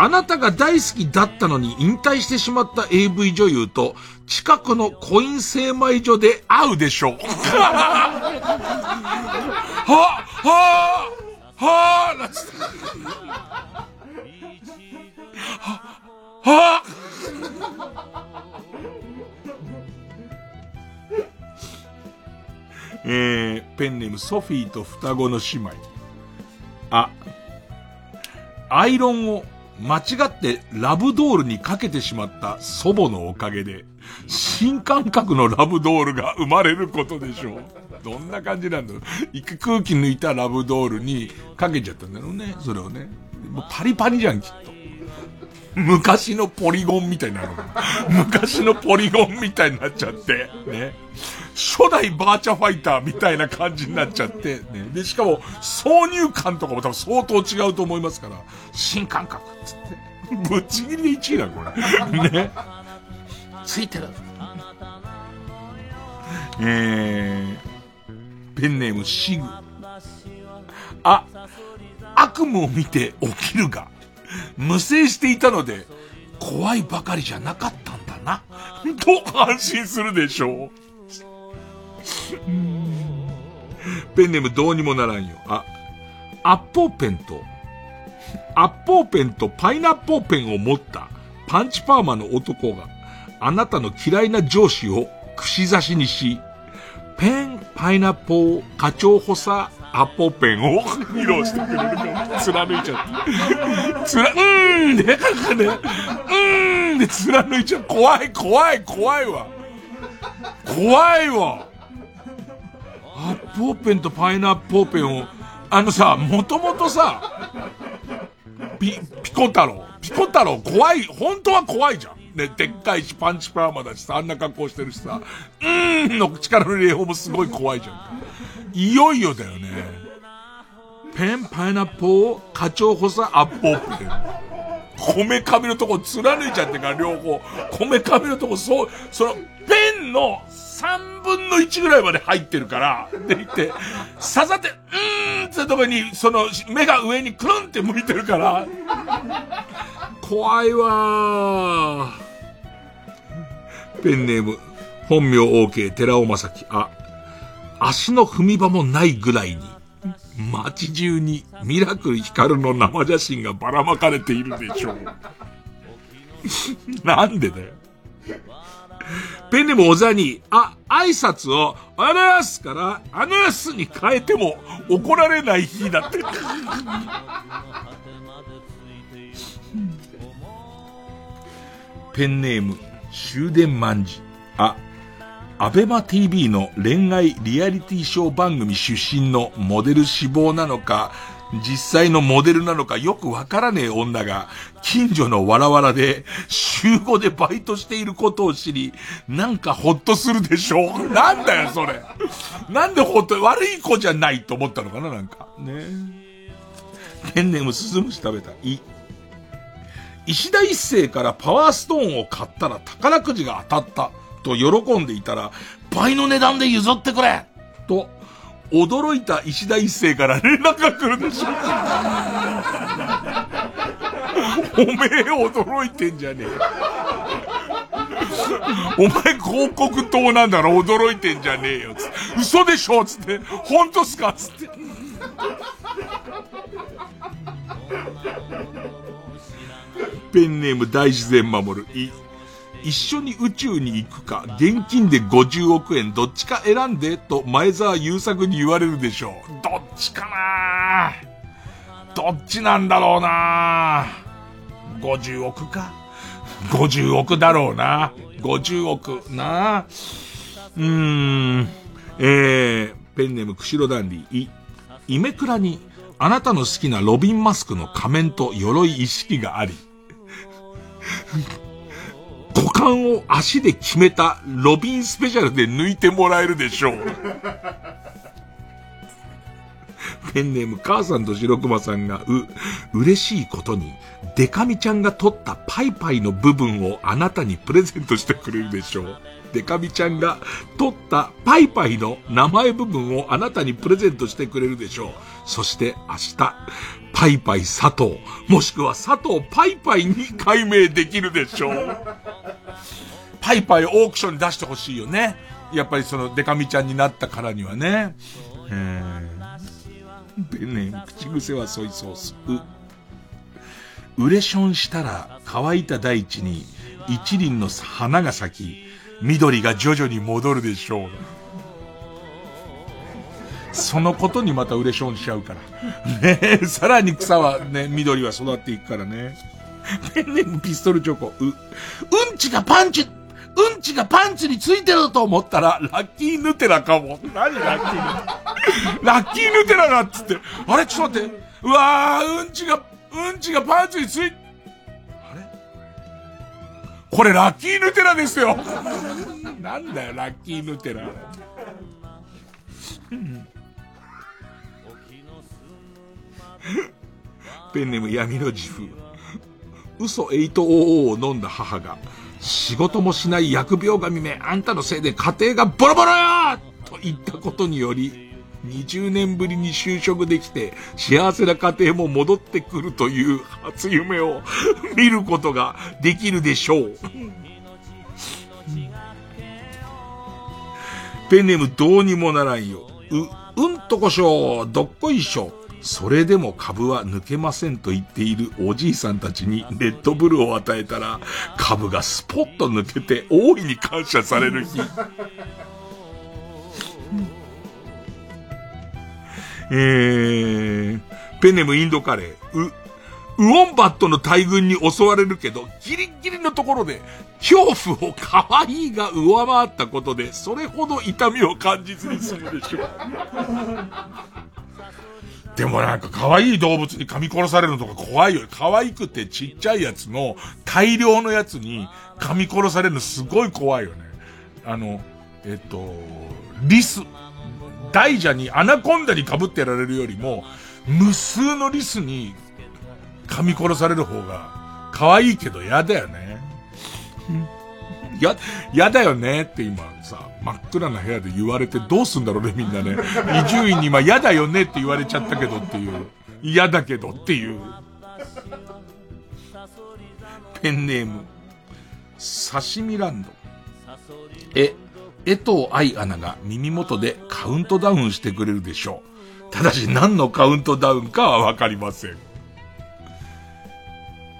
あなたが大好きだったのに引退してしまった AV 女優と近くのコイン精米所で会うでしょう。はははなつって。ははえー、ペンネームソフィーと双子の姉妹。あ、アイロンを間違ってラブドールにかけてしまった祖母のおかげで、新感覚のラブドールが生まれることでしょう。どんな感じなんだろう。一回空気抜いたラブドールにかけちゃったんだろうね、それをね。もうパリパリじゃん、きっと。昔のポリゴンみたいになる。昔のポリゴンみたいになっちゃって、ね。初代バーチャファイターみたいな感じになっちゃって、ね。で、しかも、挿入感とかも多分相当違うと思いますから、新感覚っつって。ぶっちぎりで1位だ、これ。ね。ついてる。えー、ペンネームシグ。あ、悪夢を見て起きるが、無声していたので、怖いばかりじゃなかったんだな。と安心するでしょう。ペンネームどうにもならんよ。あ、アッポーペンと、アッポーペンとパイナッポーペンを持ったパンチパーマの男があなたの嫌いな上司を串刺しにし、ペン、パイナッポー、課長補佐、アッポーペンを披露してくれるから、貫いちゃって。つら、うーんで、なんかね、うーんで貫いちゃう。怖い、怖い、怖いわ。怖いわ。アッポーペンとパイナッポーペンを、あのさ、もともとさ、ピ、ピコ太郎。ピコ太郎怖い、本当は怖いじゃん。ね、でっかいし、パンチパーマだしさ、あんな格好してるしさ、うーんの力の入れようもすごい怖いじゃん。いよいよだよね。ペン、パイナッポー、課長補佐、アッポーペン。こめかみのとこ貫いちゃってから、両方。こめかみのとこ、そう、その、ペンの3分の1ぐらいまで入ってるから、って言って、刺さって、うーんってとこに、その、目が上にくるんって向いてるから、怖いわー。ペンネーム、本名 OK、寺尾正樹。あ、足の踏み場もないぐらいに、街中にミラクル光の生写真がばらまかれているでしょう。なんでだよ。ペンネーム小座に、あ、挨拶を、あらーすから、あのーすに変えても怒られない日だって。ペンネーム、終電万事。あ、アベマ TV の恋愛リアリティショー番組出身のモデル志望なのか、実際のモデルなのかよくわからねえ女が、近所のわらわらで、週5でバイトしていることを知り、なんかほっとするでしょなんだよ、それ。なんでほっと、悪い子じゃないと思ったのかな、なんか。ねペンネームスズムシ食べた。い。石田一世からパワーストーンを買ったら宝くじが当たったと喜んでいたら、倍の値段で譲ってくれと、驚いた石田一世から連絡が来るでしょ。おめえ驚いてんじゃねえ。お前広告塔なんだろ驚いてんじゃねえよ。つって嘘でしょ？つって。本当っすか？つって。ペンネーム大自然守る。い、一緒に宇宙に行くか、現金で50億円、どっちか選んで、と前澤友作に言われるでしょう。どっちかな？どっちなんだろうな？50億か ?50 億だろうな？50億な？うーん。えー、ペンネーム釧路ダンディ、い、イメクラに、あなたの好きなロビンマスクの仮面と鎧意識があり、股間を足で決めたロビンスペシャルで抜いてもらえるでしょう。ペンネーム母さんと白熊さんが、う、嬉しいことに、デカミちゃんが取ったパイパイの部分をあなたにプレゼントしてくれるでしょう。デカミちゃんが取ったパイパイの名前部分をあなたにプレゼントしてくれるでしょう。そして明日、パイパイ佐藤、もしくは佐藤パイパイに改名できるでしょう。パイパイオークションに出してほしいよね。やっぱりそのデカミちゃんになったからにはね。えー、ペンネーム口癖はソイソース。う、ウレションしたら乾いた大地に一輪の花が咲き、緑が徐々に戻るでしょう。そのことにまたウレションしちゃうから。ねさらに草はね、緑は育っていくからね。ペンネームピストルチョコ。う、うんちがパンチ、うんちがパンツについてると思ったら、ラッキーヌテラかも。何ラッキーヌテラ？ラッキーヌテラだっつって。あれ？ちょっと待って。うわー、うんちが、うんちがパンツについ、あれ？これラッキーヌテラですよ。なんだよ、ラッキーヌテラ。ペンネーム闇の自負。嘘800を飲んだ母が、仕事もしない疫病神め、あんたのせいで家庭がボロボロよと言ったことにより、20年ぶりに就職できて、幸せな家庭も戻ってくるという初夢を見ることができるでしょう。ペンネームどうにもならんよ。う、うんとこしょう、どっこいしょ。それでも株は抜けませんと言っているおじいさんたちにレッドブルを与えたら、株がスポッと抜けて大いに感謝される日。えー、ペネムインドカレー、う、ウォンバットの大群に襲われるけど、ギリギリのところで、恐怖を可愛いが上回ったことで、それほど痛みを感じずに済むでしょう。でもなんか可愛い動物に噛み殺されるのとか怖いよ。可愛くてちっちゃいやつの大量のやつに噛み殺されるのすごい怖いよね。あの、えっと、リス。大蛇にアナコンダに被ってやられるよりも、無数のリスに噛み殺される方が可愛いけど嫌だよね。や、嫌だよねって今、真っ暗な部屋で言われてどうすんだろうねみんなね。伊集院に今嫌だよねって言われちゃったけどっていう。嫌だけどっていう。ペンネーム、刺身ランド。え、江藤愛アナが耳元でカウントダウンしてくれるでしょう。ただし何のカウントダウンかはわかりません。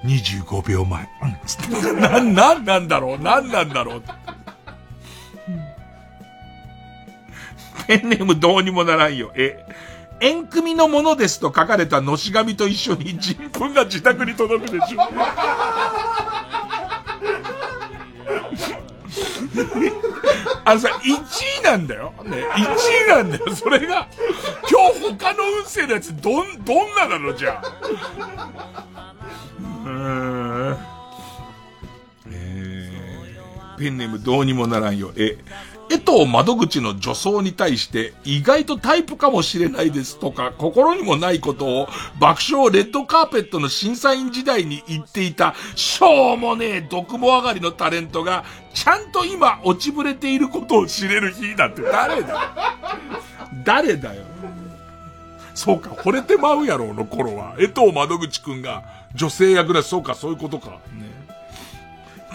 25秒前。な、なんなんだろう？なんなんだろう？ペンネームどうにもならんよ。え、縁組のものですと書かれたのし紙と一緒に 人糞が自宅に届くでしょ。あのさ、1位なんだよ。ね、1位なんだよ。それが、今日他の運勢のやつ、どん、どんななのじゃあ。うーん。えー、ペンネームどうにもならんよ。え、江藤窓口の女装に対して意外とタイプかもしれないですとか心にもないことを爆笑レッドカーペットの審査員時代に言っていたしょうもねえ毒も上がりのタレントがちゃんと今落ちぶれていることを知れる日だって誰だ？よ誰だよ？そうか、惚れてまうやろうの頃は、江藤窓口くんが女性役だそうか、そういうことか。ね。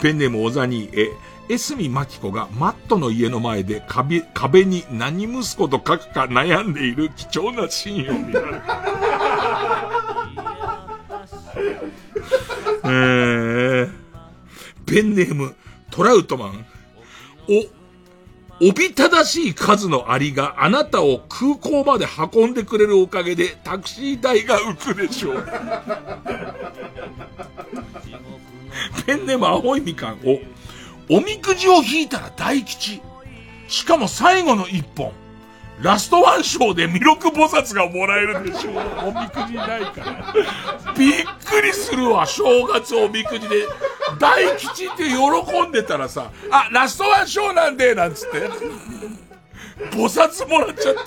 ペンネーム小ザニー、え、江角真紀子がマットの家の前で壁壁に何息子と書くか悩んでいる貴重なシーンを見られる。えー、ペペンネーム、トラウトマン。お、おびただしい数のアリがあなたを空港まで運んでくれるおかげでタクシー代が浮くでしょう。ペンネーム青いみかん。お、おみくじを引いたら大吉。しかも最後の一本。ラストワン賞で弥勒菩薩がもらえるでしょう。おみくじないから。びっくりするわ、正月おみくじで。大吉って喜んでたらさ、あ、ラストワン賞なんで、なんつって。菩薩もらっちゃって。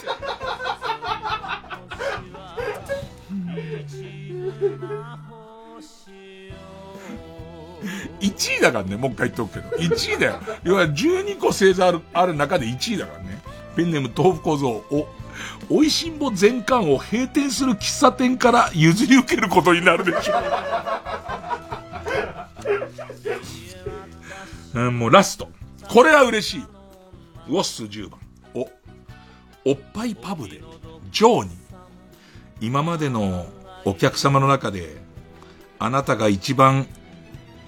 1位だからね、もう一回言っとくけど。1位だよ。要は12個星座ある、ある中で1位だからね。ペンネーム豆腐小僧お、美味しんぼ全館を閉店する喫茶店から譲り受けることになるでしょう。うん、もうラスト。これは嬉しい。ウォッス10番。お、おっぱいパブで、ジョーに、今までのお客様の中で、あなたが一番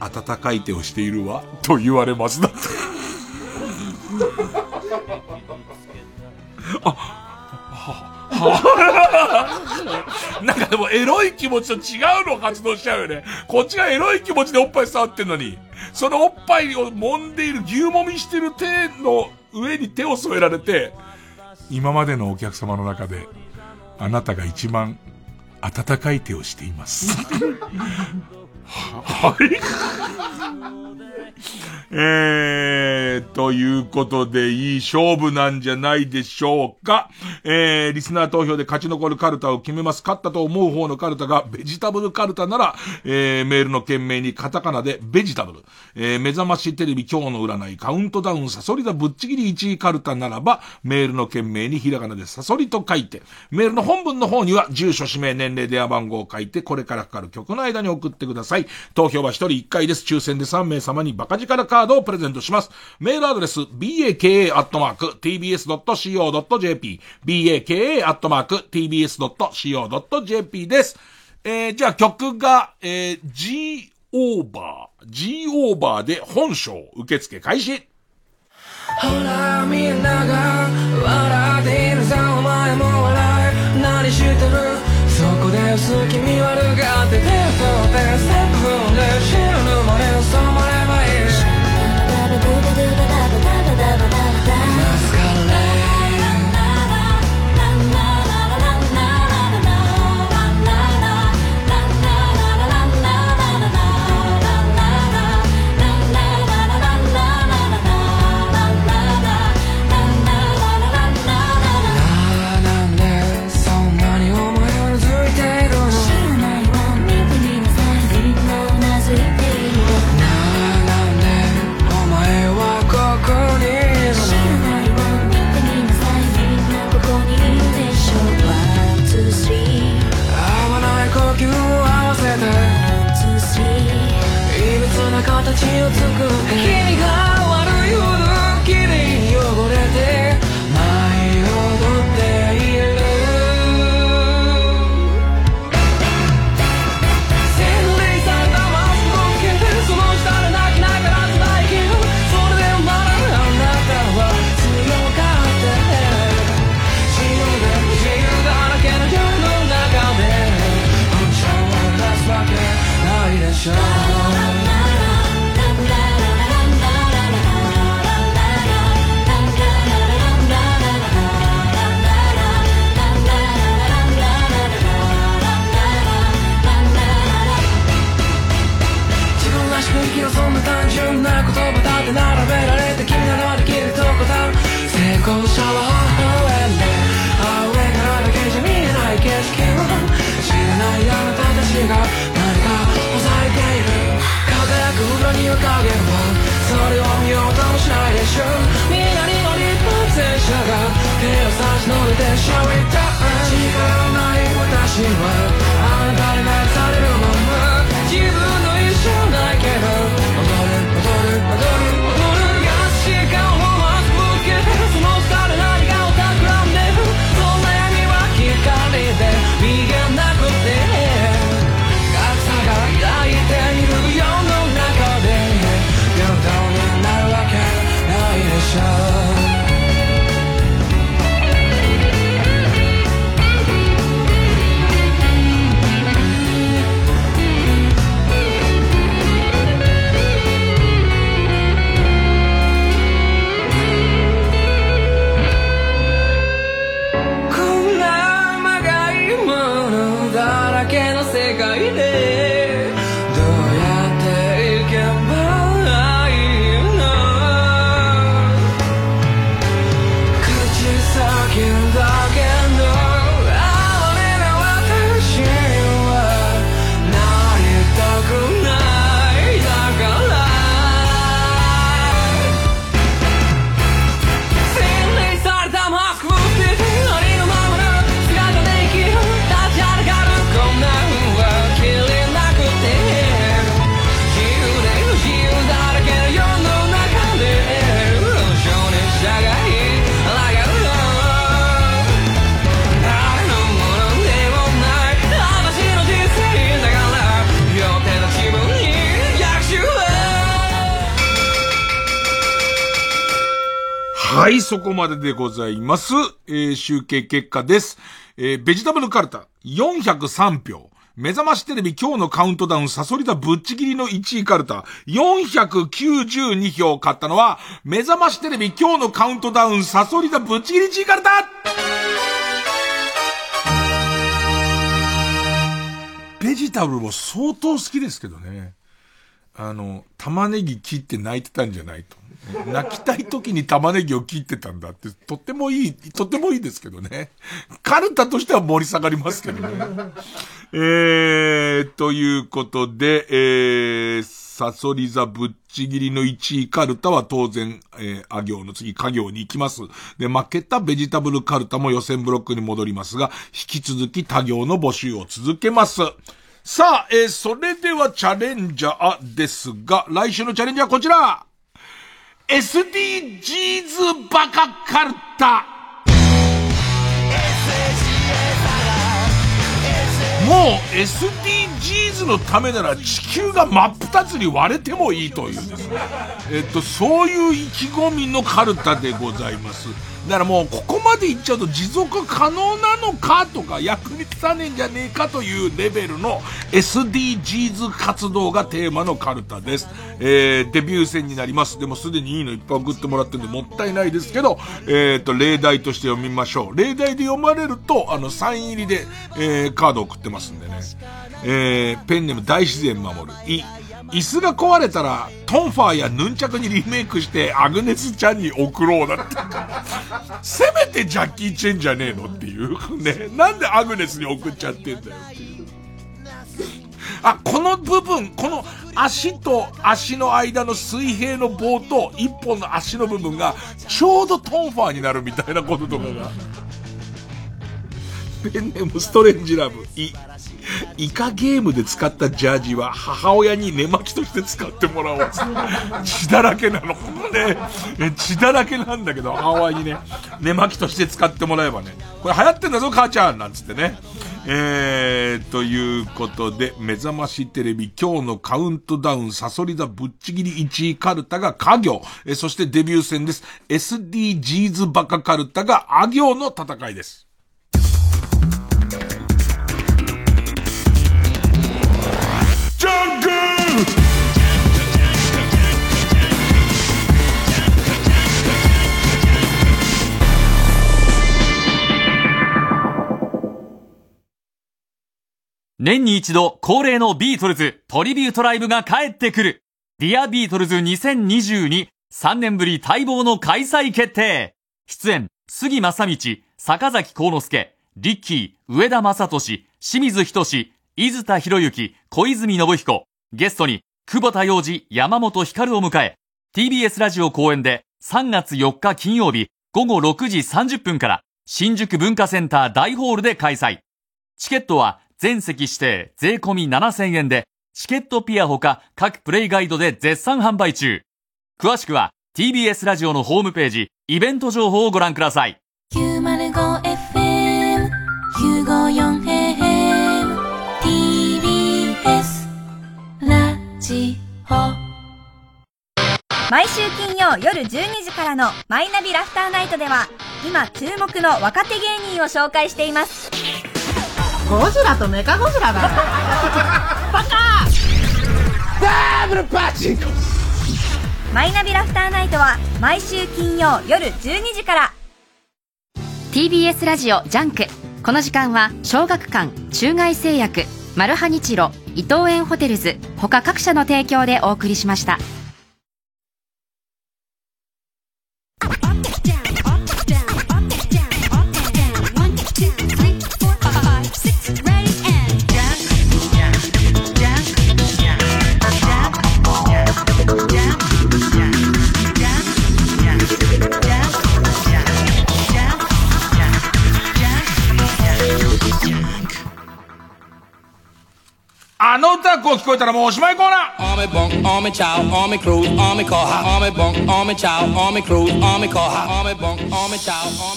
温かい手をしているわ、と言われますだ。あ、なんかでもエロい気持ちと違うの発動しちゃうよね。こっちがエロい気持ちでおっぱい触ってんのに、そのおっぱいを揉んでいる、牛揉みしてる手の上に手を添えられて、今までのお客様の中で、あなたが一番温かい手をしています。はい。えー、ということで、いい勝負なんじゃないでしょうか。えー、リスナー投票で勝ち残るカルタを決めます。勝ったと思う方のカルタがベジタブルカルタなら、えー、メールの件名にカタカナでベジタブル。えー、目覚ましテレビ今日の占いカウントダウンサソリだぶっちぎり1位カルタならば、メールの件名にひらがなでサソリと書いて、メールの本文の方には住所、氏名、年齢、電話番号を書いて、これからかかる曲の間に送ってください。さい投票は1人1回です。抽選で3名様にバカ力カードをプレゼントします。メールアドレス、baka.tbs.co.jp、baka.tbs.co.jp です。えー、じゃあ曲が、えー、G オーバー、G オーバーで本賞受付開始。ほらみんなが笑っているさお前も笑い何してる？そこで薄気味悪がって手を取ってを作っ手を差し伸べてしはい、そこまででございます。えー集計結果です。えーベジタブルカルタ、403票。目覚ましテレビ今日のカウントダウンサソリタぶっちぎりの1位カルタ、492票買ったのは、目覚ましテレビ今日のカウントダウンサソリタぶっちぎり1位カルタベジタブルも相当好きですけどね。あの、玉ねぎ切って泣いてたんじゃないと。泣きたい時に玉ねぎを切ってたんだって、とってもいい、とってもいいですけどね。カルタとしては盛り下がりますけどね。えー、ということで、えー、サソリ座ぶっちぎりの1位カルタは当然、えー、あ行の次、家行に行きます。で、負けたベジタブルカルタも予選ブロックに戻りますが、引き続き他行の募集を続けます。さあ、えー、それではチャレンジャーですが、来週のチャレンジャーはこちら !SDGs バカカルタもう SDGs のためなら地球が真っ二つに割れてもいいというですね。えっと、そういう意気込みのカルタでございます。だからもうここまでいっちゃうと持続可能なのかとか役に立たねえんじゃねえかというレベルの SDGs 活動がテーマのカルタです。えー、デビュー戦になります。でもすでにいいのいっぱい送ってもらってるんでもったいないですけど、えっと、例題として読みましょう。例題で読まれると、あの、サイン入りで、えー、カード送ってますんでね。えー、ペンネーム大自然守る。い、椅子が壊れたら、トンファーやヌンチャクにリメイクして、アグネスちゃんに送ろうだって。せめてジャッキー・チェンじゃねえのっていう。ね。なんでアグネスに送っちゃってんだよっていう。あ、この部分、この足と足の間の水平の棒と一本の足の部分が、ちょうどトンファーになるみたいなこととかが。ペンネームストレンジラブ。い、イカゲームで使ったジャージは母親に寝巻きとして使ってもらおう。血だらけなの。ね、血だらけなんだけど、母親にね、寝巻きとして使ってもらえばね、これ流行ってんだぞ、母ちゃんなんつってね。えー、ということで、目覚ましテレビ今日のカウントダウンサソリ座ぶっちぎり1位カルタが家業、えそしてデビュー戦です。SDGs バカカルタがあ行の戦いです。年に一度恒例のビートルズトリビュートライブが帰ってくる。 Dear Beatles 2022、3年ぶり待望の開催決定。出演、杉真理、坂崎幸之助、リッキー、上田雅利、清水仁、伊豆田洋之、小泉信彦。ゲストに、久保田洋司、山本ひかるを迎え、TBS ラジオ公演で3月4日金曜日午後6時30分から新宿文化センター大ホールで開催。チケットは全席指定税込み7000円で、チケットピアほか各プレイガイドで絶賛販売中。詳しくは TBS ラジオのホームページ、イベント情報をご覧ください。TBS ラジオ毎週金曜夜12時からのマイナビラフターナイトでは今注目の若手芸人を紹介していますゴジラとメカゴジラだ バカ！ダブルパチンコ。マイナビラフターナイトは毎週金曜夜12時から。TBS ラジオ JUNK。この時間は小学館中外製薬マルハニチロ伊藤園ホテルズ他各社の提供でお送りしましたあの歌こう聞こえたらもうおしまいコーナー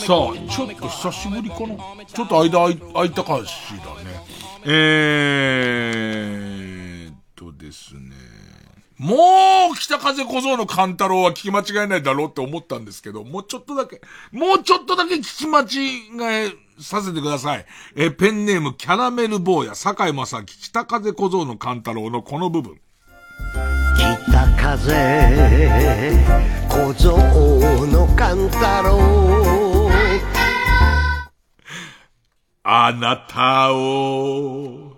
さあ、ちょっと久しぶりかな。ちょっと間空い空いたかしらね。えーっとですね。もう、北風小僧の勘太郎は聞き間違えないだろうって思ったんですけど、もうちょっとだけ、もうちょっとだけ聞き間違えさせてください。え、ペンネームキャラメル坊や、坂井正明、北風小僧の勘太郎のこの部分。北風小僧の勘太郎あなたを、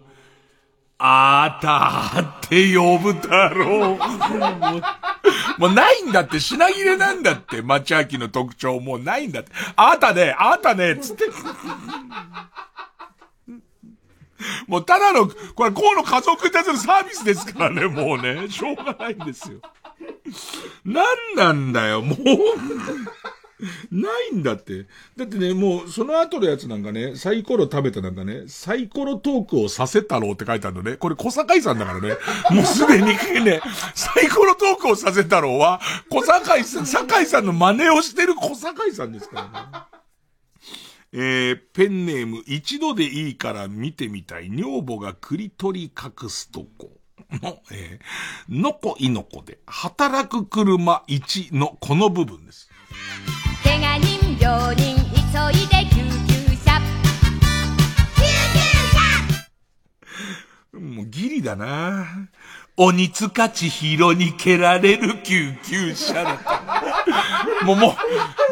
あーたって呼ぶだろう。もうないんだって、品切れなんだって、町秋の特徴もうないんだって。あーたね、あーたね、つって。もうただの、これ、こうの家族に対するサービスですからね、もうね。しょうがないんですよ。なんなんだよ、もう。ないんだって。だってね、もう、その後のやつなんかね、サイコロ食べたなんかね、サイコロトークをさせたろうって書いてあるのね。これ小坂井さんだからね。もうすでにね、サイコロトークをさせたろうは、小坂井さん、坂井さんの真似をしてる小坂井さんですからね。えー、ペンネーム、一度でいいから見てみたい。女房が栗取り隠すとこ。の、えー、のこいのこで、働く車1のこの部分です。病人急いで救急車もうギリだな鬼塚千尋に蹴られる救急車だった。もうもう、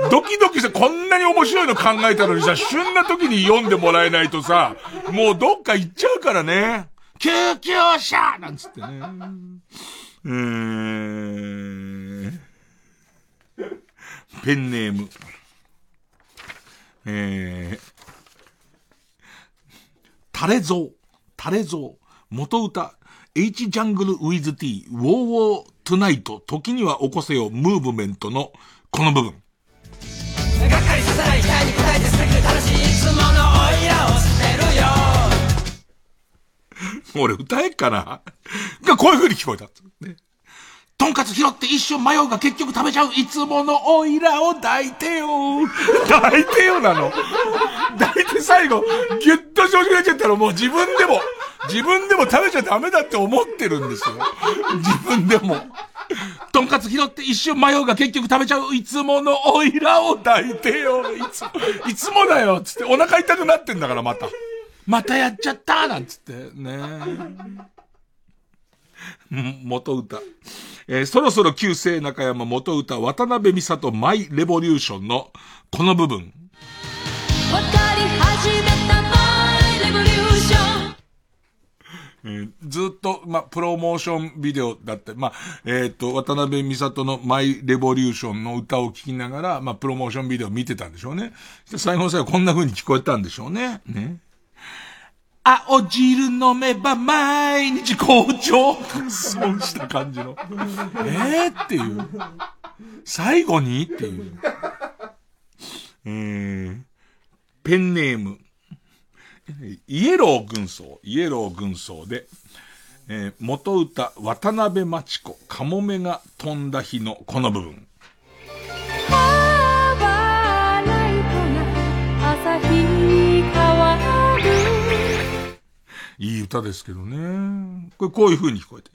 ドキドキしてこんなに面白いの考えたのにさ、旬な時に読んでもらえないとさ、もうどっか行っちゃうからね。救急車なんつってね。うん。ペンネーム。えー、タレゾウ、タレゾウ、元歌、H ジャングルウィズ T、ウォーウォートゥナイト、時には起こせよ、ムーブメントの、この部分。がっかりさせない期待に応えて素敵で正しいいつものオイラを捨てるよ。俺歌えっかな。がこういう風に聞こえた。とんかつ拾って一瞬迷うが結局食べちゃう。いつものオイラを抱いてよ。抱いてよなの。抱いて最後、ぎゅっと正直になっちゃったらもう自分でも、自分でも食べちゃダメだって思ってるんですよ。自分でも。とんかつ拾って一瞬迷うが結局食べちゃう。いつものオイラを抱いてよ。いつ、いつもだよ。つってお腹痛くなってんだからまた。またやっちゃったなんつって。ね 元歌。えーそろそろ旧姓中山元歌渡辺美里マイレボリューションのこの部分。わかり始めたマイレボリューション えーずっと、まあ、プロモーションビデオだって、まあ、えっ、と、渡辺美里のマイレボリューションの歌を聴きながら、まあ、プロモーションビデオ見てたんでしょうね。で最後の最後こんな風に聞こえたんでしょうね。ね。青汁飲めば毎日好調損した感じの。えー、っていう。最後にっていう。えー、ペンネーム。イエロー軍曹、イエロー軍曹で、えー元歌、渡辺真知子、カモメが飛んだ日のこの部分。いい歌ですけどね。これこういう風に聞こえて。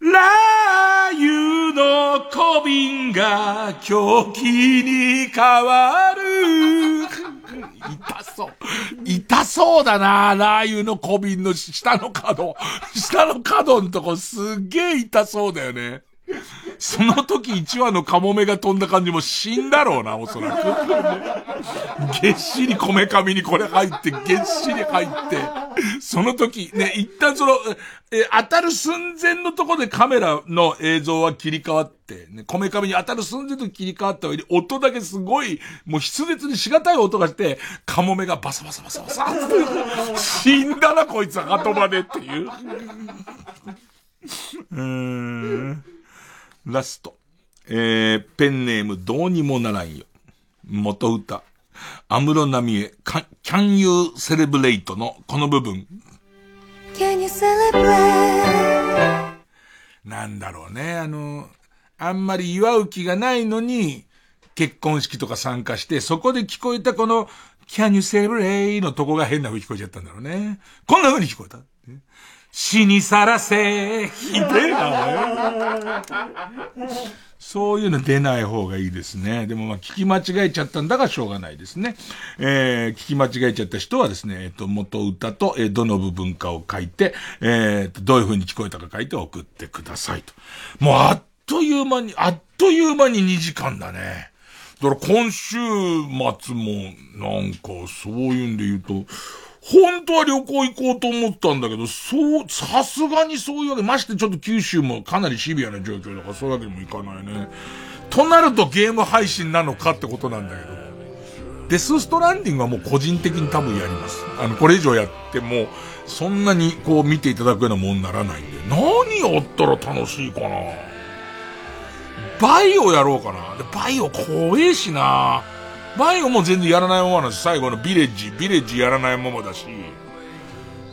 ラー油の小瓶が狂気に変わる。痛そう。痛そうだな、ラー油の小瓶の下の角。下の角のとこすっげえ痛そうだよね。その時1羽のカモメが飛んだ感じも死んだろうな、おそらく。げっしりこめかみにこれ入って、げっしり入って、その時、ね、一旦その、え、当たる寸前のところでカメラの映像は切り替わって、ね、こめかみに当たる寸前と切り替わった上に、音だけすごい、もう筆舌にしがたい音がして、カモメがバサバサバサバサ、死んだな、こいつは後までっていう。うーん。ラスト。えー、ペンネームどうにもならんよ。元歌。安室奈美恵、か Can You Celebrate のこの部分。Can you celebrate? なんだろうね。あの、あんまり祝う気がないのに、結婚式とか参加して、そこで聞こえたこの、Can you celebrate のとこが変な風に聞こえちゃったんだろうね。こんな風に聞こえた。死にさらせ、ひでえな、そういうの出ない方がいいですね。でもまあ聞き間違えちゃったんだがしょうがないですね。えー、聞き間違えちゃった人はですね、えっ、と、元歌と、えー、どの部分かを書いて、えー、と、どういう風に聞こえたか書いて送ってくださいと。もうあっという間に、あっという間に2時間だね。だから今週末も、なんか、そういうんで言うと、本当は旅行行こうと思ったんだけど、そう、さすがにそういうわけ、ましてちょっと九州もかなりシビアな状況だから、そういうわけにもいかないね。となるとゲーム配信なのかってことなんだけど。デスストランディングはもう個人的に多分やります。あの、これ以上やっても、そんなにこう見ていただくようなもんならないんで、何やったら楽しいかなバイオやろうかな。で、バイオ怖えしなバイオも全然やらないままなんです。最後のビレッジ、ビレッジやらないままだし。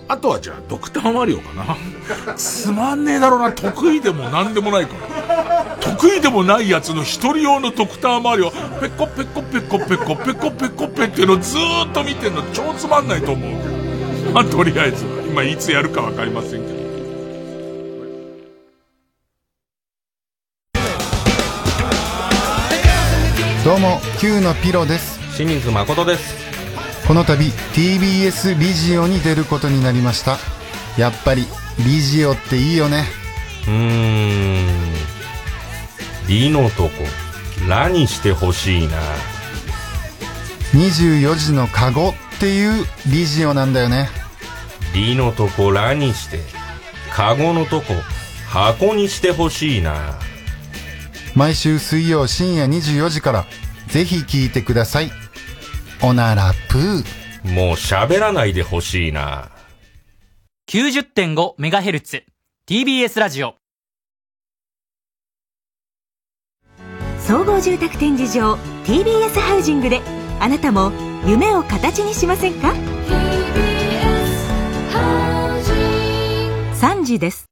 あとはじゃあ、ドクターマリオかな。つまんねえだろうな。得意でも何でもないから。得意でもないやつの一人用のドクターマリオ、ペコペコペコペコペコペコペっていうのずーっと見てんの超つまんないと思う。まあ、とりあえず、今いつやるかわかりませんけど。どうも Q のピロです。清水誠です。この度 TBS リジオに出ることになりました。やっぱりリジオっていいよね。うーん。リのとこラにしてほしいな。24時のカゴっていうリジオなんだよね。リのとこラにしてカゴのとこ箱にしてほしいな毎週水曜深夜24時からぜひ聞いてください。おならプー。もう喋らないでほしいな。90.5MHz TBS ラジオ。総合住宅展示場 TBS ハウジングであなたも夢を形にしませんか？3時です